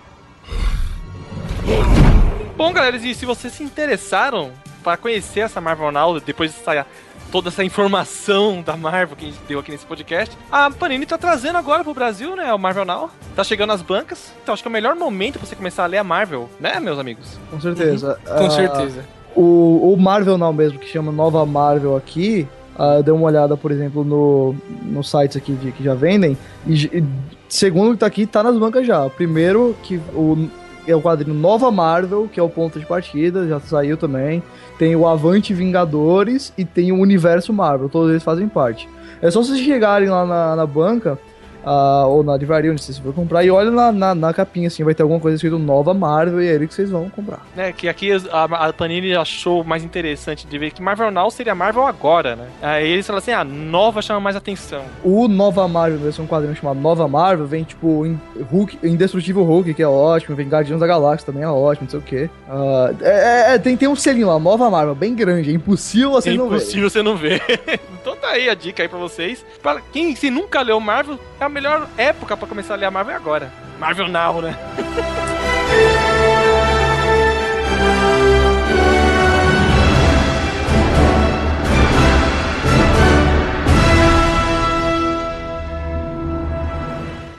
Bom, galera, e se vocês se interessaram para conhecer essa Marvel Now, depois dessa toda essa informação da Marvel que a gente deu aqui nesse podcast, a Panini tá trazendo agora pro Brasil, né, o Marvel Now. Tá chegando nas bancas. Então acho que é o melhor momento pra você começar a ler a Marvel, né, meus amigos? Com certeza. Com Ah, certeza. O, o Marvel Now mesmo, que chama Nova Marvel aqui, ah, deu uma olhada, por exemplo, no, nos sites aqui de, que já vendem, e, e segundo que tá aqui, tá nas bancas já. O primeiro, que o, é o quadrinho Nova Marvel, que é o ponto de partida, já saiu também. Tem o Avante Vingadores e tem o Universo Marvel, todos eles fazem parte. É só vocês chegarem lá na, na banca, ah, ou na livraria onde vocês for comprar, e olha na, na, na capinha, assim, vai ter alguma coisa escrito Nova Marvel, e é ele que vocês vão comprar. Né, que aqui a, a Panini achou mais interessante de ver que Marvel Now seria Marvel agora, né? Aí eles falaram assim, ah, nova chama mais atenção. O Nova Marvel, é um quadrinho chamado Nova Marvel, vem tipo em Hulk, Indestrutível Hulk, que é ótimo, vem Guardiões da Galáxia também é ótimo, não sei o quê. Ah, é, é, tem, tem um selinho lá, Nova Marvel, bem grande, é impossível você é não ver. impossível você não ver. então tá aí a dica aí pra vocês. Para quem se nunca leu Marvel, é a melhor época pra começar a ler a Marvel é agora. Marvel Now, né?